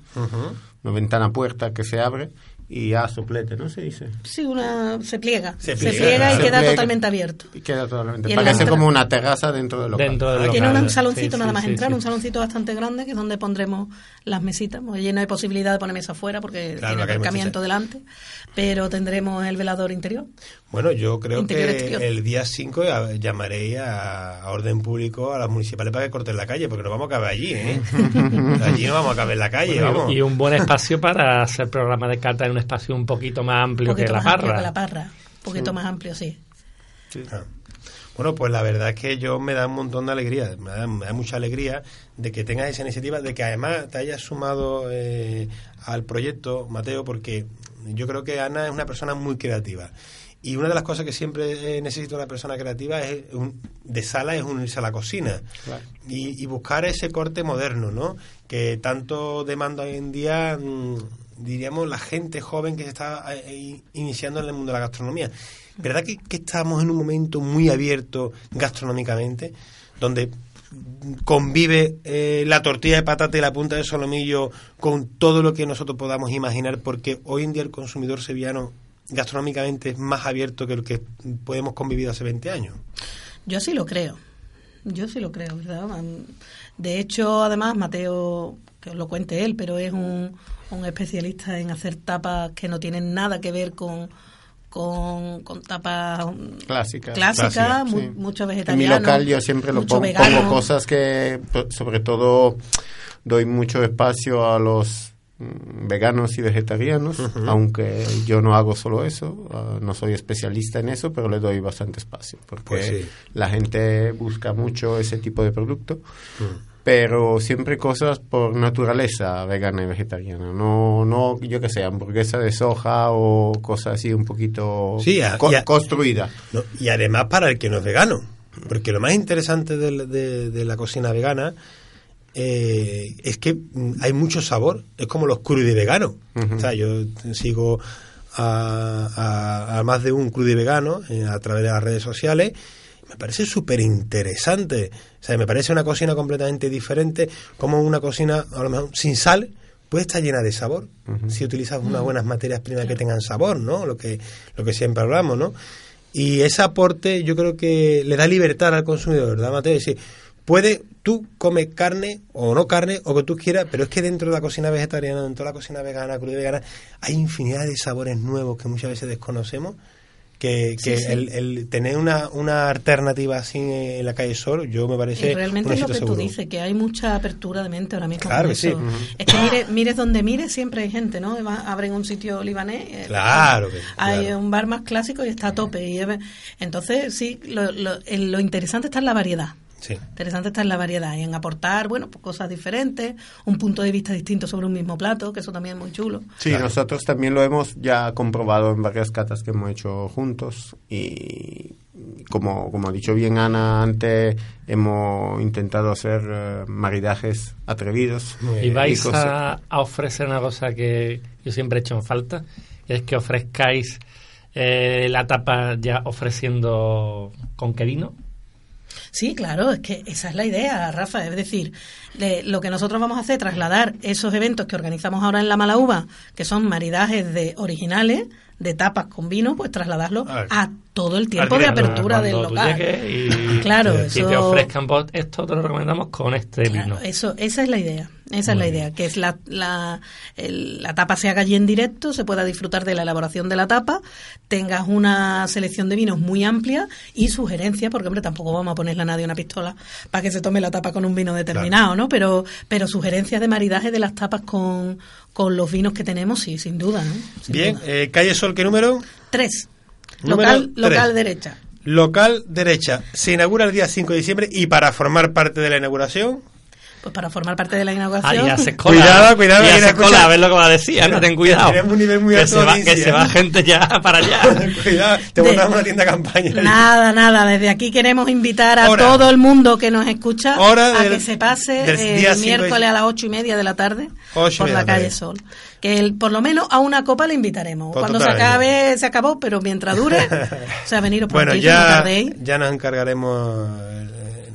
una ventana puerta que se abre y a soplete, ¿no se dice? Sí, una se pliega, Se se pliega, pliega, y Se queda pliega. totalmente abierto. Y queda totalmente. Y Parece como una terraza dentro del local. Dentro del Tiene local. un saloncito Sí, nada más sí, entrar, sí. un saloncito bastante grande que es donde pondremos las mesitas. Pues lleno de posibilidad de poner mesa afuera porque Claro, tiene aparcamiento delante, pero tendremos el velador interior. Bueno, yo creo Interior, que exterior. el día 5 ya- llamaré a, a orden público a las municipales para que corten la calle, porque no vamos a caber allí, ¿eh? allí no vamos a caber en la calle, Bueno, vamos. y un buen espacio para hacer programa de cata en un espacio un poquito más amplio que la más amplio parra. que la parra. Un poquito más amplio, sí. Ah. Bueno, pues la verdad es que yo me da un montón de alegría, me da, me da mucha alegría de que tengas esa iniciativa, de que además te hayas sumado eh, al proyecto, Mateo, porque yo creo que Ana es una persona muy creativa. Y una de las cosas que siempre eh, necesita una persona creativa es un- de sala es unirse a la cocina y, y buscar ese corte moderno, ¿no? Que tanto demanda hoy en día, mm, diríamos, la gente joven que se está eh, eh, iniciando en el mundo de la gastronomía. ¿Verdad que, estamos en un momento muy abierto gastronómicamente, donde convive eh, la tortilla de patata y la punta de solomillo con todo lo que nosotros podamos imaginar? Porque hoy en día el consumidor sevillano gastronómicamente es más abierto que el que podemos convivir hace 20 años. Yo sí lo creo. Yo sí lo creo, ¿verdad? De hecho, además, Mateo, que os lo cuente él, pero es un, un especialista en hacer tapas que no tienen nada que ver con, con, con tapas mm, Clásica. clásicas, Clásica, mu- sí. mucho En mi vegetariano. local yo siempre lo pongo, pongo cosas que, sobre todo, doy mucho espacio a los mm, veganos y vegetarianos, aunque yo no hago solo eso, ah, no soy especialista en eso, pero le doy bastante espacio, porque Pues sí. la gente busca mucho ese tipo de producto. Pero siempre cosas por naturaleza vegana y vegetariana, no, no yo que sé, hamburguesa de soja o cosas así un poquito Sí, a- co- y a- construida. ¿no? Y además para el que no es vegano, porque lo más interesante de, de la cocina vegana eh, es que hay mucho sabor, es como los crudi veganos. Ujú. O sea, yo sigo a más de un crudi vegano eh, a través de las redes sociales. Me parece súper interesante. O sea, me parece una cocina completamente diferente, como una cocina, a lo mejor, sin sal, puede estar llena de sabor. Si utilizas unas buenas materias primas que tengan sabor, ¿no? Lo que, lo que siempre hablamos, ¿no? Y ese aporte yo creo que le da libertad al consumidor, ¿verdad, Mateo? Es decir, puede, tú comes carne o no carne o que tú quieras, pero es que dentro de la cocina vegetariana, dentro de la cocina vegana, cruda y vegana, hay infinidad de sabores nuevos que muchas veces desconocemos. Que, que Sí, sí. El, el tener una, una alternativa así en la calle Sol, yo me parece. Y realmente es lo que tú dices, que hay mucha apertura de mente ahora mismo. Claro que sí. Es que mire, mires donde mires, siempre hay gente, ¿no? Va- abren un sitio libanés. eh, Claro que- Hay claro. un bar más clásico y está a tope. Y es- entonces, sí, lo, lo, lo interesante está en la variedad. Sí. Interesante está en la variedad y en aportar, bueno, pues cosas diferentes, un punto de vista distinto sobre un mismo plato, que eso también es muy chulo. Sí, nosotros también lo hemos ya comprobado en varias catas que hemos hecho juntos y como, como ha dicho bien Ana antes, hemos intentado hacer eh, maridajes atrevidos. Y vais a, a ofrecer una cosa que yo siempre he hecho en falta, es que ofrezcáis eh, la tapa ya ofreciendo con qué vino. Sí, claro, es que esa es la idea, Rafa. Es decir, lo que nosotros vamos a hacer, trasladar esos eventos que organizamos ahora en la Mala Uva, que son maridajes de originales, de tapas con vino, pues trasladarlo a todo el tiempo de apertura del local. y, Claro, y te ofrezcan esto te lo recomendamos con este vino. Eso, esa es la idea, esa es la idea, que es la, la, el- la tapa se haga allí en directo, se pueda disfrutar de la elaboración de la tapa, tengas una selección de vinos muy amplia y sugerencias, porque hombre, tampoco vamos a ponerle a nadie una pistola para que se tome la tapa con un vino determinado, ¿no? Pero, pero sugerencias de maridaje de las tapas con, con los vinos que tenemos, sí, sin duda, ¿no? Sin Bien, duda. eh, calle Sol, ¿qué número? Tres. Número Local, tres. local derecha. Local derecha. Se inaugura el día 5 de diciembre y para formar parte de la inauguración. Pues para formar parte de la Ah, inauguración. y hace cola. Cuidado, cuidado, Y hace cola, a ver lo que va a decir. Anda, ten cuidado. Tenemos un nivel muy que, alto se de va, que se va gente ya para allá. Cuidado, te De- montamos una tienda campaña. Nada, nada. Desde aquí queremos invitar a Hora. todo el mundo que nos escucha Hora a del- que se pase eh, el de- miércoles a las ocho y media de la tarde Ocho y por la de calle. Sol. Que el- por lo menos a una copa le invitaremos. Pues Cuando se acabe, se acabó, pero mientras dure, o sea, veniros por Bueno, aquí, ya, ya nos encargaremos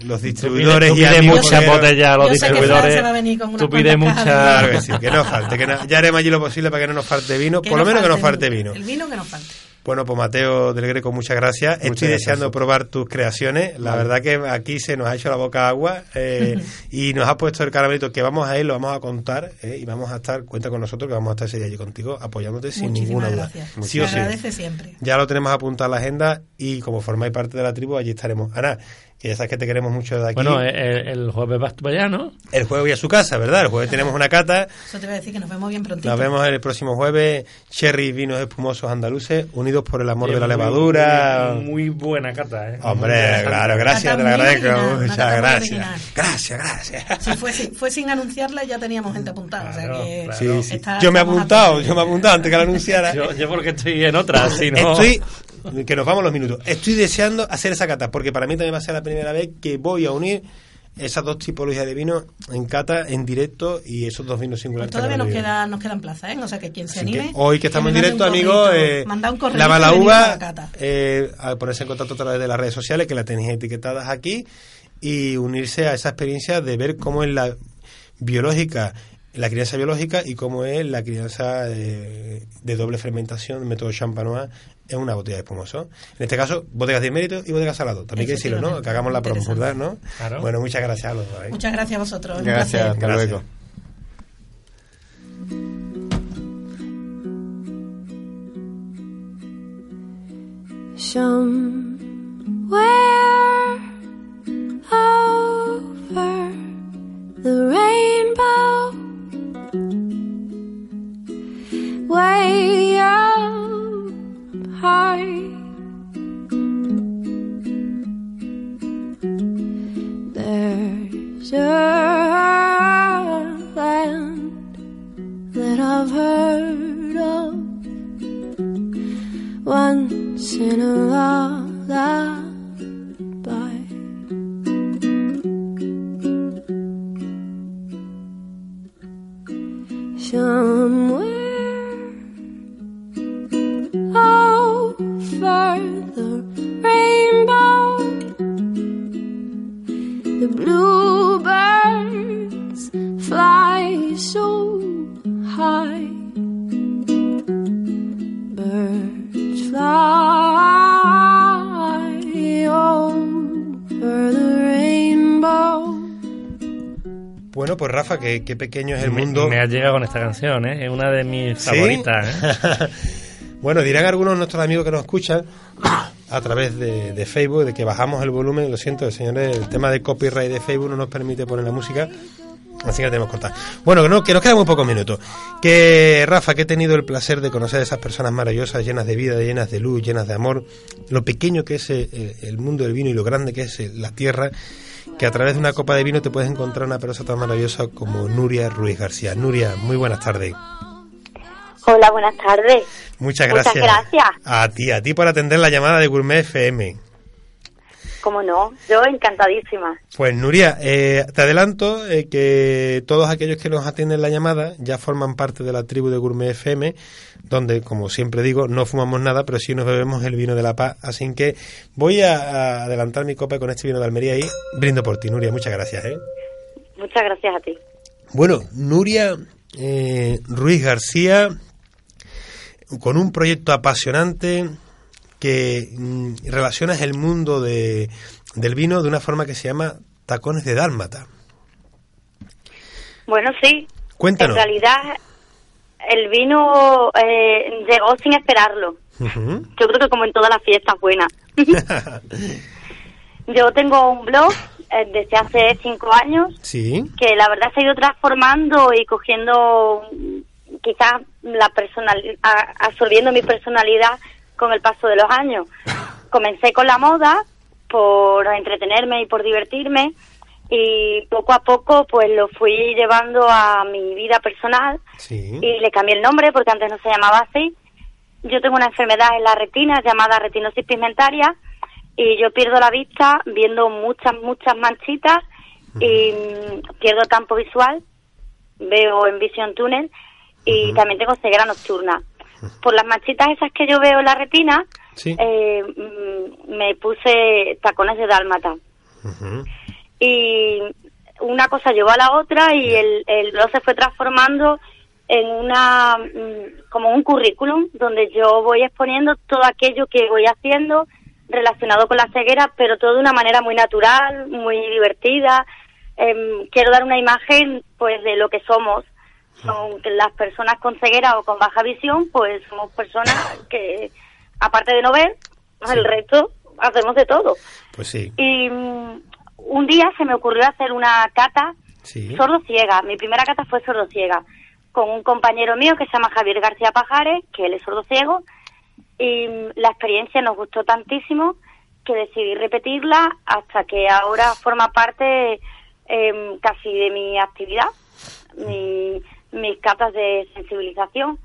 los Tú pides, distribuidores tú y pides muchas botellas a los Yo sé que Fran distribuidores. se va a venir con unas Tú pides muchas. Claro que sí, que no falte. Que no- ya haremos allí lo posible para que no nos falte vino. Que por lo no menos que no falte falte vino. El vino que nos falte. Bueno, pues Mateo del Greco, muchas gracias. Estoy gracias. deseando probar tus creaciones. La verdad que aquí se nos ha hecho la boca agua eh, y nos ha puesto el caramelito que vamos a ir, lo vamos a contar eh, y vamos a estar, cuenta con nosotros que vamos a estar ese día allí contigo apoyándote sin ninguna duda. gracias. Sí Se o sí. agradece siempre. Ya lo tenemos apuntado en la agenda y como formáis parte de la tribu, allí estaremos. Ana, que ya sabes que te queremos mucho de aquí. Bueno, eh, el, el jueves vas tú para allá, ¿no? el jueves voy a su casa, ¿verdad? El jueves tenemos una cata. Eso te voy a decir que nos vemos bien prontito. Nos vemos el próximo jueves. Cherry, vinos espumosos andaluces, unidos por el amor Sí, de la muy- levadura. Muy, muy buena cata, ¿eh? Hombre, buena claro, gracias, te lo agradezco. original, Muchas gracias. Gracias, gracias. Si fue, sin- fue sin anunciarla, ya teníamos gente apuntada. o sea Claro, que claro. Sí, sí. está- Yo me he apuntado, yo me he apuntado antes que la anunciara. Yo, yo porque estoy en otra, si no... Estoy, que nos vamos los minutos. Estoy deseando hacer esa cata, porque para mí también va a ser la primera vez que voy a unir esas dos tipologías de vino en cata, en directo, y esos dos vinos Pues singulares. todavía que nos, queda, nos quedan plazas, ¿eh? O sea que quien se Así que anime. hoy que estamos en directo, amigos, eh, la y venid Malauba, a la cata. eh, a ponerse en contacto a través de las redes sociales, que la tenéis etiquetadas aquí, y unirse a esa experiencia de ver cómo es la biológica, la crianza biológica y cómo es la crianza de doble fermentación, método champanois, en una botella de espumoso. En este caso, bodegas de mérito y bodegas salado. También hay que decirlo, ¿no? Que hagamos la promo. ¿no? Claro. Bueno, muchas gracias a los dos. ¿eh? Muchas gracias a vosotros. un Gracias, placer. hasta luego. Somewhere over the rainbow, way up high. There's a land that I've heard of once in a lullaby. Somewhere over the rainbow, the bluebirds fly so high. Birds fly over the rainbow. Bueno, pues Rafa, qué, qué pequeño es el Me- mundo. Me, has llegado con esta canción, ¿eh? Es una de mis ¿Sí? favoritas, ¿eh? bueno, dirán algunos de nuestros amigos que nos escuchan a través de, de Facebook de que bajamos el volumen. Lo siento, señores, el tema de copyright de Facebook no nos permite poner la música. Así que la tenemos cortar. Bueno, que, no, que nos quedan muy pocos minutos. Que Rafa, que he tenido el placer de conocer a esas personas maravillosas, llenas de vida, llenas de luz, llenas de amor, lo pequeño que es el mundo del vino y lo grande que es la tierra, que a través de una copa de vino te puedes encontrar una persona tan maravillosa como Nuria Ruiz García. Nuria, muy buenas tardes. Hola, buenas tardes. Muchas Muchas gracias. gracias. A ti, a ti por atender la llamada de Gourmet FM. ¿Cómo no? Yo encantadísima. Pues Nuria, eh, te adelanto eh, que todos aquellos que nos atienden la llamada ya forman parte de la tribu de Gourmet FM, donde, como siempre digo, no fumamos nada, pero sí nos bebemos el vino de la paz. Así que voy a, a adelantar mi copa con este vino de Almería y brindo por ti, Nuria. Muchas gracias. ¿eh? Muchas gracias a ti. Bueno, Nuria eh, Ruiz García, con un proyecto apasionante que mm, relacionas el mundo de, del vino de una forma que se llama tacones de dálmata. Bueno, sí. Cuéntanos. En realidad, el vino eh, llegó sin esperarlo. Yo creo que como en todas las fiestas buenas. Yo tengo un blog eh, desde hace cinco años sí. que la verdad se ha ido transformando y cogiendo quizás la personal a- absorbiendo mi personalidad con el paso de los años. Comencé con la moda por entretenerme y por divertirme y poco a poco pues lo fui llevando a mi vida personal Sí. y le cambié el nombre porque antes no se llamaba así. Yo tengo una enfermedad en la retina llamada retinosis pigmentaria y yo pierdo la vista viendo muchas, muchas manchitas y mm, pierdo campo visual, veo en visión túnel y también tengo ceguera nocturna. Por las manchitas esas que yo veo en la retina, Sí. eh, mm, me puse tacones de dálmata. Y una cosa llevó a la otra y el, el blog se fue transformando en una mm, como un currículum donde yo voy exponiendo todo aquello que voy haciendo relacionado con la ceguera pero todo de una manera muy natural muy divertida. Em, quiero dar una imagen pues de lo que somos son que las personas con ceguera o con baja visión pues somos personas que aparte de no ver el resto hacemos de todo Pues sí. y mm, un día se me ocurrió hacer una cata Sí. sordo ciega. Mi primera cata fue sordo ciega con un compañero mío que se llama Javier García Pajares, que él es sordo ciego. Y mm, la experiencia nos gustó tantísimo que decidí repetirla hasta que ahora forma parte em, casi de mi actividad, mi- mis catas de sensibilización.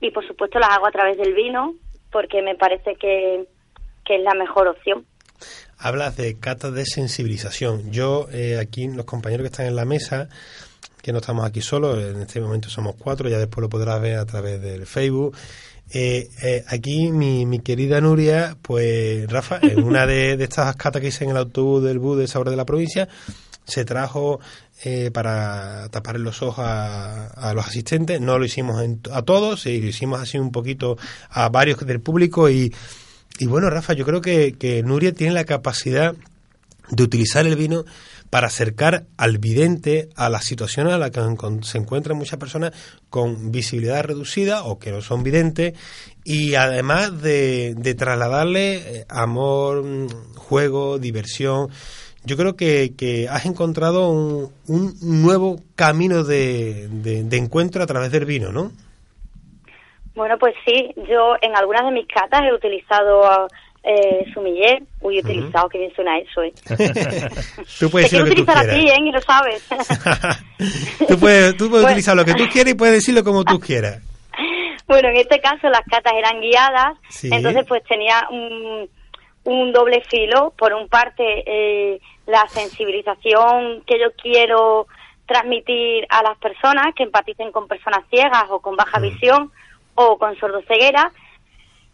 Y por supuesto las hago a través del vino porque me parece que, que es la mejor opción. Hablas de catas de sensibilización. Yo, eh, aquí, los compañeros que están en la mesa, que no estamos aquí solos, en este momento somos cuatro, ya después lo podrás ver a través del Facebook. Eh, eh, aquí mi, mi querida Nuria, pues Rafa, en una de, estas catas que hice en el autobús del bus de Sabor de la provincia, se trajo eh, para tapar los ojos a, los asistentes. No lo hicimos en- a todos, y lo hicimos así un poquito a varios del público y, y bueno, Rafa, yo creo que, que Nuria tiene la capacidad de utilizar el vino para acercar al vidente a la situación a la que se encuentran muchas personas con visibilidad reducida o que no son videntes y además de, de trasladarle eh, amor, mm, juego, diversión. Yo creo que, que has encontrado un, un nuevo camino de, de- de encuentro a través del vino, ¿no? Bueno, pues sí, yo en algunas de mis catas he utilizado eh, sumiller. Uy, he utilizado, que bien suena eso, ¿eh? Tú puedes decir lo que tú quieras. ti, ¿eh? Y lo sabes. Tú puedes, tú puedes Bueno. utilizar lo que tú quieras y puedes decirlo como tú quieras. bueno, en este caso las catas eran guiadas, Sí. entonces pues tenía un, un doble filo. Por un parte, eh, la sensibilización que yo quiero transmitir a las personas que empaticen con personas ciegas o con baja visión o con sordoceguera.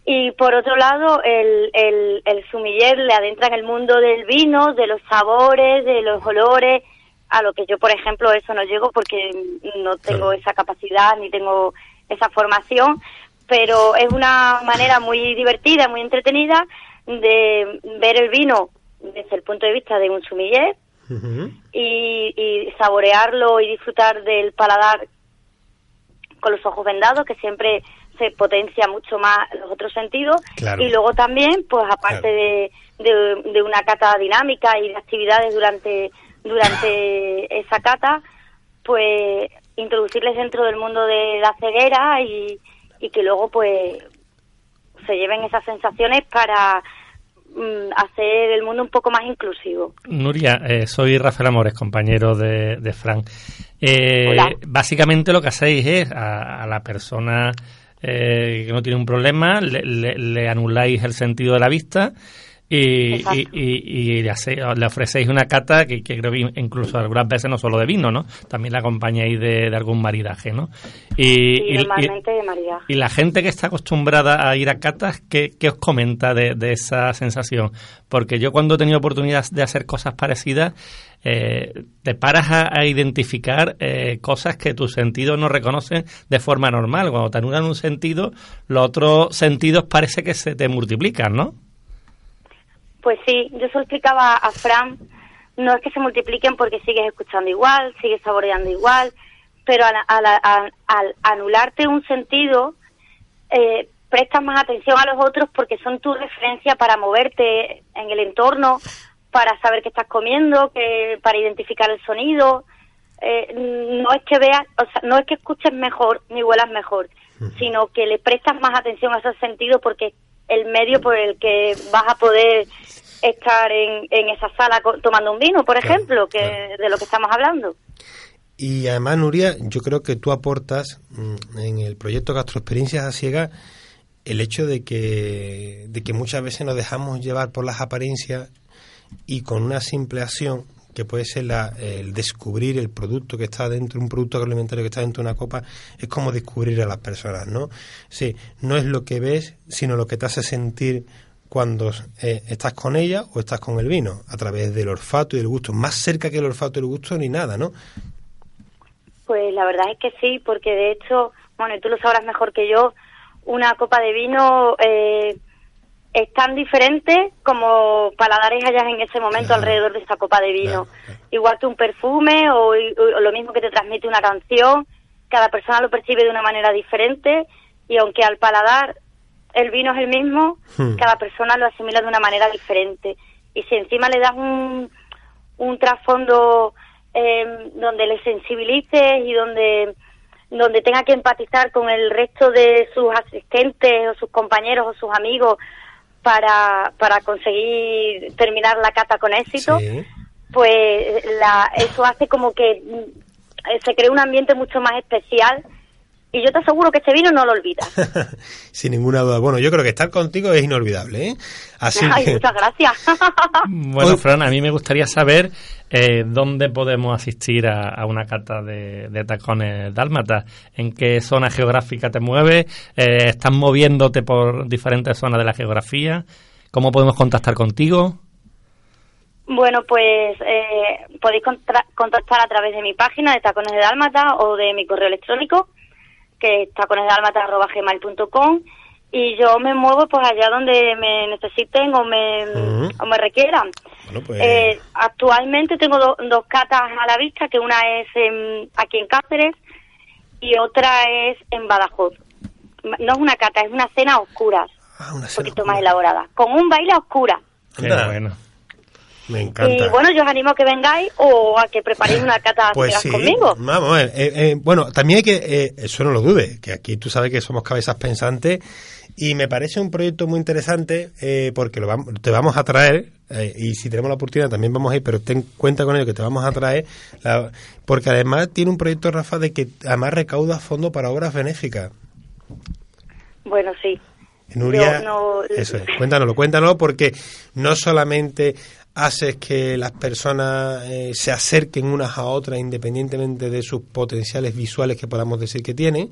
Y por otro lado, el, el, el sumiller le adentra en el mundo del vino, de los sabores, de los olores, a lo que yo, por ejemplo, eso no llego porque no tengo Claro. esa capacidad ni tengo esa formación, pero es una manera muy divertida, muy entretenida de ver el vino desde el punto de vista de un sumiller y, y saborearlo y disfrutar del paladar con los ojos vendados, que siempre se potencia mucho más los otros sentidos. Claro. Y luego también, pues aparte de, de, de una cata dinámica y de actividades durante, durante esa cata, pues introducirles dentro del mundo de la ceguera y, y que luego pues se lleven esas sensaciones para hacer el mundo un poco más inclusivo. Nuria, eh, soy Rafael Amores, compañero de, de Fran. Eh, Hola. Básicamente lo que hacéis es a, a la persona eh, que no tiene un problema, le, le- le anuláis el sentido de la vista Y, y, y- le, ofrecéis una cata que, que creo que incluso algunas veces no solo de vino, ¿no? También la acompañáis de, de algún maridaje, ¿no? Y, normalmente de maridaje. y la gente que está acostumbrada a ir a catas, ¿qué, qué os comenta de, de esa sensación? Porque yo cuando he tenido oportunidad de hacer cosas parecidas, eh, te paras a, a identificar eh, cosas que tus sentidos no reconocen de forma normal. Cuando te anulan un sentido, los otros sentidos parece que se te multiplican, ¿no? Pues sí, yo se lo explicaba a Fran, no es que se multipliquen porque sigues escuchando igual, sigues saboreando igual, pero al, al- al- al anularte un sentido, eh, prestas más atención a los otros porque son tu referencia para moverte en el entorno, para saber qué estás comiendo, que, para identificar el sonido. Eh, no es que veas, o sea, no es que escuches mejor ni huelas mejor, sino que le prestas más atención a esos sentidos porque el medio por el que vas a poder estar en, en esa sala tomando un vino, por ejemplo, que de lo que estamos hablando. Y además, Nuria, yo creo que tú aportas mm, en el proyecto Gastroexperiencias a Ciega el hecho de que, de que muchas veces nos dejamos llevar por las apariencias y con una simple acción que puede ser la- el descubrir el producto que está dentro, un producto agroalimentario que está dentro de una copa, es como descubrir a las personas, ¿no? Sí, no es lo que ves, sino lo que te hace sentir cuando eh, estás con ella o estás con el vino, a través del olfato y del gusto, más cerca que el olfato y el gusto ni nada, ¿no? Pues la verdad es que sí, porque de hecho, bueno, y tú lo sabrás mejor que yo, una copa de vino eh, es tan diferente como paladares hayas en ese momento Claro. alrededor de esa copa de vino. Claro, claro. Igual que un perfume o, o lo mismo que te transmite una canción, cada persona lo percibe de una manera diferente y aunque al paladar el vino es el mismo, Hmm. cada persona lo asimila de una manera diferente. Y si encima le das un, un trasfondo eh, donde le sensibilices y donde donde tenga que empatizar con el resto de sus asistentes o sus compañeros o sus amigos para, para conseguir terminar la cata con éxito, Sí. pues la, eso hace como que mm, eh, se crea un ambiente mucho más especial y yo te aseguro que este vino no lo olvidas. Sin ninguna duda. Bueno, yo creo que estar contigo es inolvidable, ¿eh? Así Ay, que... muchas gracias. Bueno, Fran, a mí me gustaría saber eh, dónde podemos asistir a, a una cata de, de tacones dálmatas. ¿En qué zona geográfica te mueves? Eh, ¿Estás moviéndote por diferentes zonas de la geografía? ¿Cómo podemos contactar contigo? Bueno, pues eh, podéis contactar a través de mi página de Tacones de Dálmata o de mi correo electrónico, que es taconesdálmata.gmail.com y yo me muevo pues allá donde me necesiten o me, o me requieran. Bueno, pues... Eh, actualmente tengo do- dos catas a la vista, que una es en- aquí en Cáceres y otra es en Badajoz. No es una cata, es una cena a oscuras, ah, una un poquito más elaborada, con un baile a oscuras. Qué bueno. Me encanta. Y bueno, yo os animo a que vengáis o a que preparéis una cata Pues sí, conmigo. vamos eh, eh, bueno, también hay que, eh, eso no lo dudes, que aquí tú sabes que somos cabezas pensantes y me parece un proyecto muy interesante eh, porque lo vamos, te vamos a traer eh, y si tenemos la oportunidad también vamos a ir, pero ten cuenta con ello que te vamos a traer, la- porque además tiene un proyecto, Rafa, de que además recauda fondos para obras benéficas. Bueno, sí. Nuria, no- eso es, cuéntanoslo, cuéntanoslo porque no solamente haces que las personas eh, se acerquen unas a otras independientemente de sus potenciales visuales que podamos decir que tienen,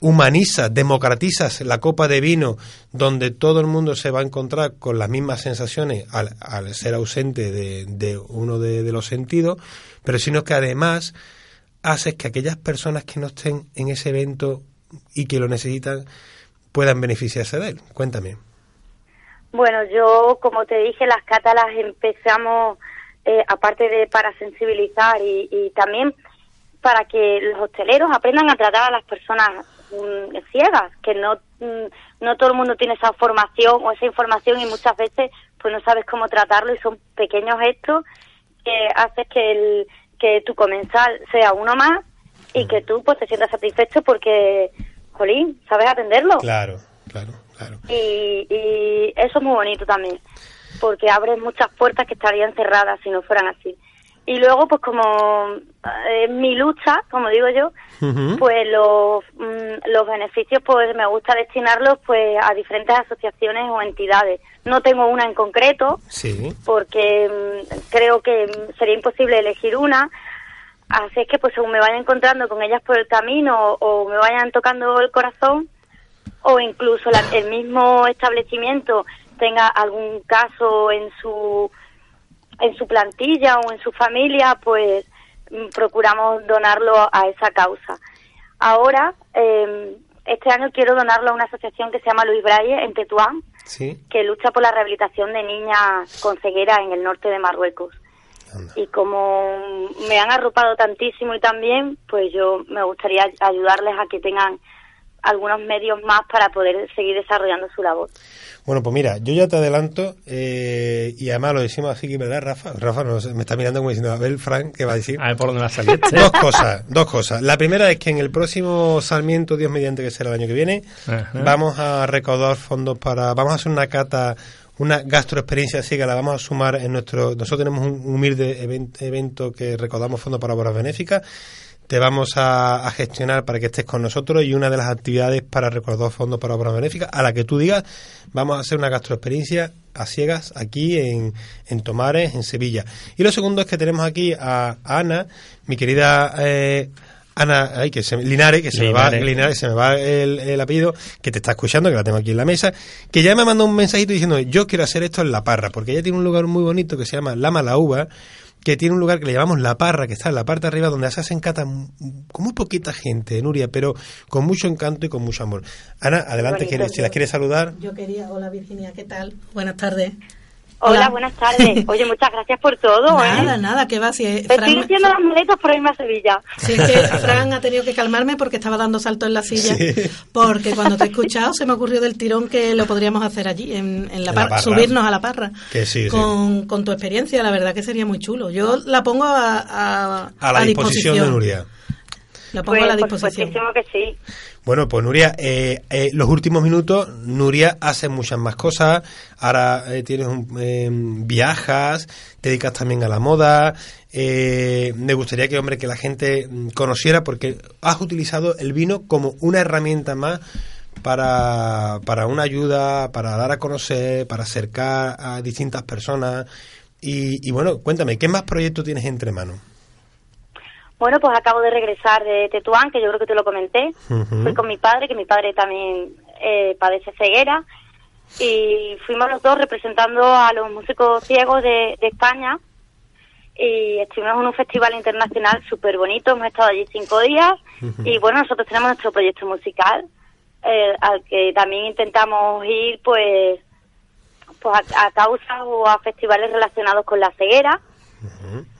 humanizas, democratizas la copa de vino donde todo el mundo se va a encontrar con las mismas sensaciones al, al ser ausente de, de uno de, de los sentidos, pero sino que además haces que aquellas personas que no estén en ese evento y que lo necesitan puedan beneficiarse de él. Cuéntame. Bueno, yo, como te dije, las catas las empezamos, eh, aparte de para sensibilizar y, y también para que los hosteleros aprendan a tratar a las personas mm, ciegas, que no, mm, no todo el mundo tiene esa formación o esa información y muchas veces pues no sabes cómo tratarlo y son pequeños gestos que haces que, el, que tu comensal sea uno más y que tú pues te sientas satisfecho porque, jolín, sabes atenderlo. Claro, claro, claro. Y, y eso es muy bonito también, porque abre muchas puertas que estarían cerradas si no fueran así. Y luego, pues como eh, mi lucha, como digo yo, pues los, mm, los beneficios pues me gusta destinarlos pues a diferentes asociaciones o entidades. No tengo una en concreto Sí. porque mm, creo que mm, sería imposible elegir una. Así es que pues según me vaya encontrando con ellas por el camino o me vayan tocando el corazón o incluso la- el mismo establecimiento tenga algún caso en su en su plantilla o en su familia, pues mm, procuramos donarlo a esa causa. Ahora, eh, este año quiero donarlo a una asociación que se llama Luis Braille en Tetuán, Sí. que lucha por la rehabilitación de niñas con ceguera en el norte de Marruecos. Y como me han arropado tantísimo y también, pues yo me gustaría ayudarles a que tengan algunos medios más para poder seguir desarrollando su labor. Bueno, pues mira, yo ya te adelanto, eh, y además lo decimos así que, ¿verdad, Rafa? Rafa no sé, me está mirando como diciendo, a ver, Frank, ¿qué va a decir? A ver por dónde va a salir. Dos cosas, dos cosas. La primera es que en el próximo Sarmiento, Dios mediante que será el año que viene, Ajá. vamos a recaudar fondos para, vamos a hacer una cata, una gastroexperiencia ciega, la vamos a sumar en nuestro, nosotros tenemos un humilde even- evento que recaudamos fondos para obras benéficas, te vamos a, a gestionar para que estés con nosotros y una de las actividades para recaudar fondos para obras benéficas, a la que tú digas, vamos a hacer una gastroexperiencia a ciegas aquí en, en Tomares, en Sevilla. Y lo segundo es que tenemos aquí a Ana, mi querida eh, Ana, ay, que se, Linares, que se me va, Linares. Se me va el, el apellido, que te está escuchando, que la tengo aquí en la mesa, que ya me mandó un mensajito diciendo, yo quiero hacer esto en La Parra, porque ella tiene un lugar muy bonito que se llama La Malauba, que tiene un lugar que le llamamos La Parra, que está en la parte de arriba, donde se hacen catas con muy poquita gente, Nuria, pero con mucho encanto y con mucho amor. Ana, adelante, ¿quieres- si las quieres saludar. Yo quería, hola Virginia, ¿qué tal? Buenas tardes. Hola, buenas tardes. Oye, muchas gracias por todo. Nada, ¿eh? nada, que va. Si eh, Estoy Fran, haciendo las maletas para irme a Sevilla. sí, es que Fran ha tenido que calmarme porque estaba dando saltos en la silla. Porque cuando te he escuchado se me ocurrió del tirón que lo podríamos hacer allí, en, en la, parra, subirnos a la parra. Que sí, sí. con, tu experiencia, la verdad que sería muy chulo. Yo la pongo a, a, A la disposición de Nuria. La pongo Pues, a la por disposición. supuestísimo que sí. Bueno, pues Nuria, eh, eh, los últimos minutos, Nuria hace muchas más cosas. Ahora eh, tienes un, eh, viajas, te dedicas también a la moda. Eh, me gustaría que, hombre, que la gente mm, conociera, porque has utilizado el vino como una herramienta más para, para una ayuda, para dar a conocer, para acercar a distintas personas. Y, y bueno, cuéntame, ¿qué más proyectos tienes entre manos? Bueno, pues acabo de regresar de Tetuán, que yo creo que te lo comenté. Fui con mi padre, que mi padre también eh, padece ceguera. Y fuimos los dos representando a los músicos ciegos de, de España. Y estuvimos en un festival internacional súper bonito. Hemos estado allí cinco días. Y bueno, nosotros tenemos nuestro proyecto musical, eh, al que también intentamos ir, pues, pues a, a causas o a festivales relacionados con la ceguera.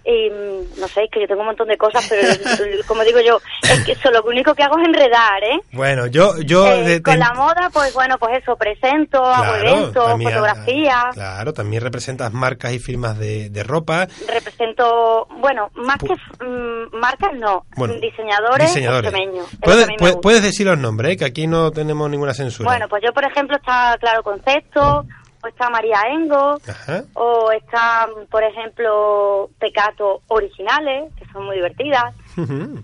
Y mm, no sé, es que yo tengo un montón de cosas, pero como digo yo, es que eso lo único que hago es enredar, ¿eh? Bueno, yo... yo Eh, de- con de- la moda, pues bueno, pues eso, presento, hago Claro, eventos, también, fotografías, Claro, también representas marcas y firmas de, de ropa. represento, bueno, más que mm, marcas, no, Bueno, diseñadores, diseñadores. extremeños. Puedes, puedes decir los nombres, ¿eh? que aquí no tenemos ninguna censura. Bueno, pues yo, por ejemplo, está Claro Concepto, o está María Engo, Ajá. o está, por ejemplo, Pecato Originales, que son muy divertidas.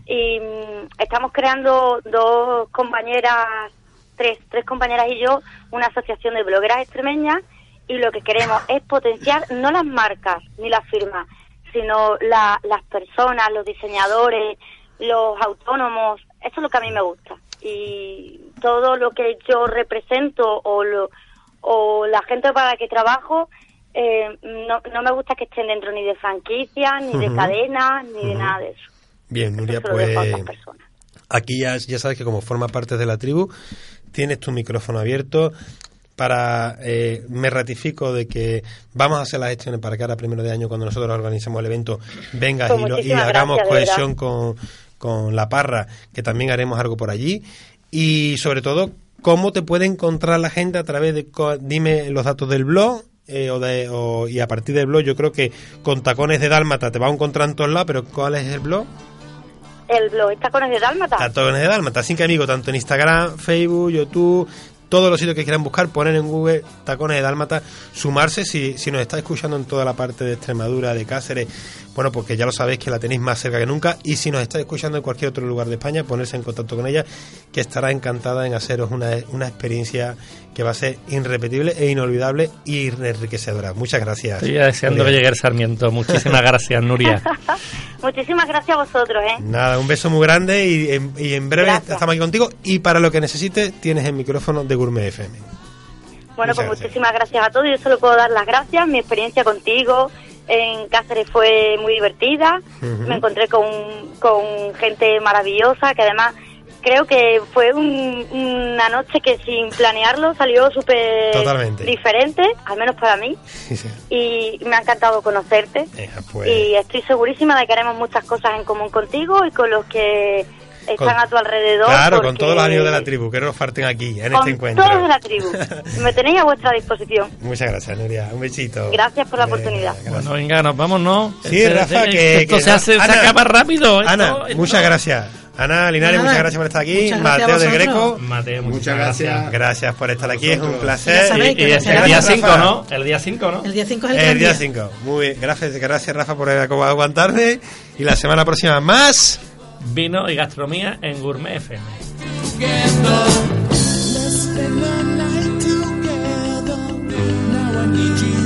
y mm, estamos creando dos compañeras, tres, tres compañeras y yo, una asociación de blogueras extremeñas y lo que queremos es potenciar no las marcas ni las firmas, sino la- las personas, los diseñadores, los autónomos, eso es lo que a mí me gusta. Y todo lo que yo represento o, lo, o la gente para la que trabajo, eh, no, no me gusta que estén dentro ni de franquicias, ni de Ujú. cadenas, ni de nada de eso. Bien, Nuria, Eso pues aquí ya, ya sabes que como forma parte de la tribu, tienes tu micrófono abierto para, eh, me ratifico de que vamos a hacer las gestiones para que ahora primero de año, cuando nosotros organicemos el evento, vengas Pues y, lo- y hagamos gracias, cohesión con, con La Parra, que también haremos algo por allí. Y sobre todo, ¿cómo te puede encontrar la gente a través de, dime los datos del blog? eh, o de, o- y a partir del blog yo creo que con tacones de dálmata te va a encontrar en todos lados, pero ¿cuál es el blog? El blog está con el de Dálmata. Tacones de Dálmata, así que amigo, tanto en Instagram, Facebook, YouTube, todos los sitios que quieran buscar, poner en Google Tacones de Dálmata, sumarse si, si nos está escuchando en toda la parte de Extremadura, de Cáceres, bueno, porque ya lo sabéis que la tenéis más cerca que nunca, y si nos está escuchando en cualquier otro lugar de España, ponerse en contacto con ella, que estará encantada en haceros una, una experiencia que va a ser irrepetible e inolvidable y enriquecedora. Muchas gracias. Estoy deseando que llegue el Sarmiento. Muchísimas gracias, Nuria. Muchísimas gracias a vosotros, ¿eh? Nada, un beso muy grande y en, y en breve Gracias. estamos aquí contigo. Y para lo que necesites, tienes el micrófono de Gourmet FM. Bueno, Muchas pues gracias. muchísimas gracias a todos. Yo solo puedo dar las gracias. Mi experiencia contigo en Cáceres fue muy divertida. Me encontré con, con gente maravillosa que además creo que fue un- una noche que sin planearlo salió súper diferente, al menos para mí. Sí, sí. Y me ha encantado conocerte. Pues. Y estoy segurísima de que haremos muchas cosas en común contigo y con los que están Con- a tu alrededor. Claro, con todos los amigos de la tribu, que no nos falten aquí, en Con este encuentro. todos de la tribu. Me tenéis a vuestra disposición. Muchas gracias, Nuria. Un besito. Gracias por la Venga, oportunidad. gracias. Bueno, venga, nos vamos, ¿no? Sí, Este- Rafa, este- que, Esto que- se, hace, se Ana, acaba rápido. esto- Ana, esto- muchas gracias. Ana Linares, muchas gracias por estar aquí. Mateo del. Greco, Mateo, muchas, Muchas gracias. gracias. gracias por estar aquí, es un placer. sabéis Y, y el día Rafa. 5, ¿no? El día 5, ¿no? El día 5 es el, El gran día 5. Muy bien, gracias, gracias Rafa por aguantarme. Y la semana próxima más vino y gastronomía en Gourmet FM. Now I need you.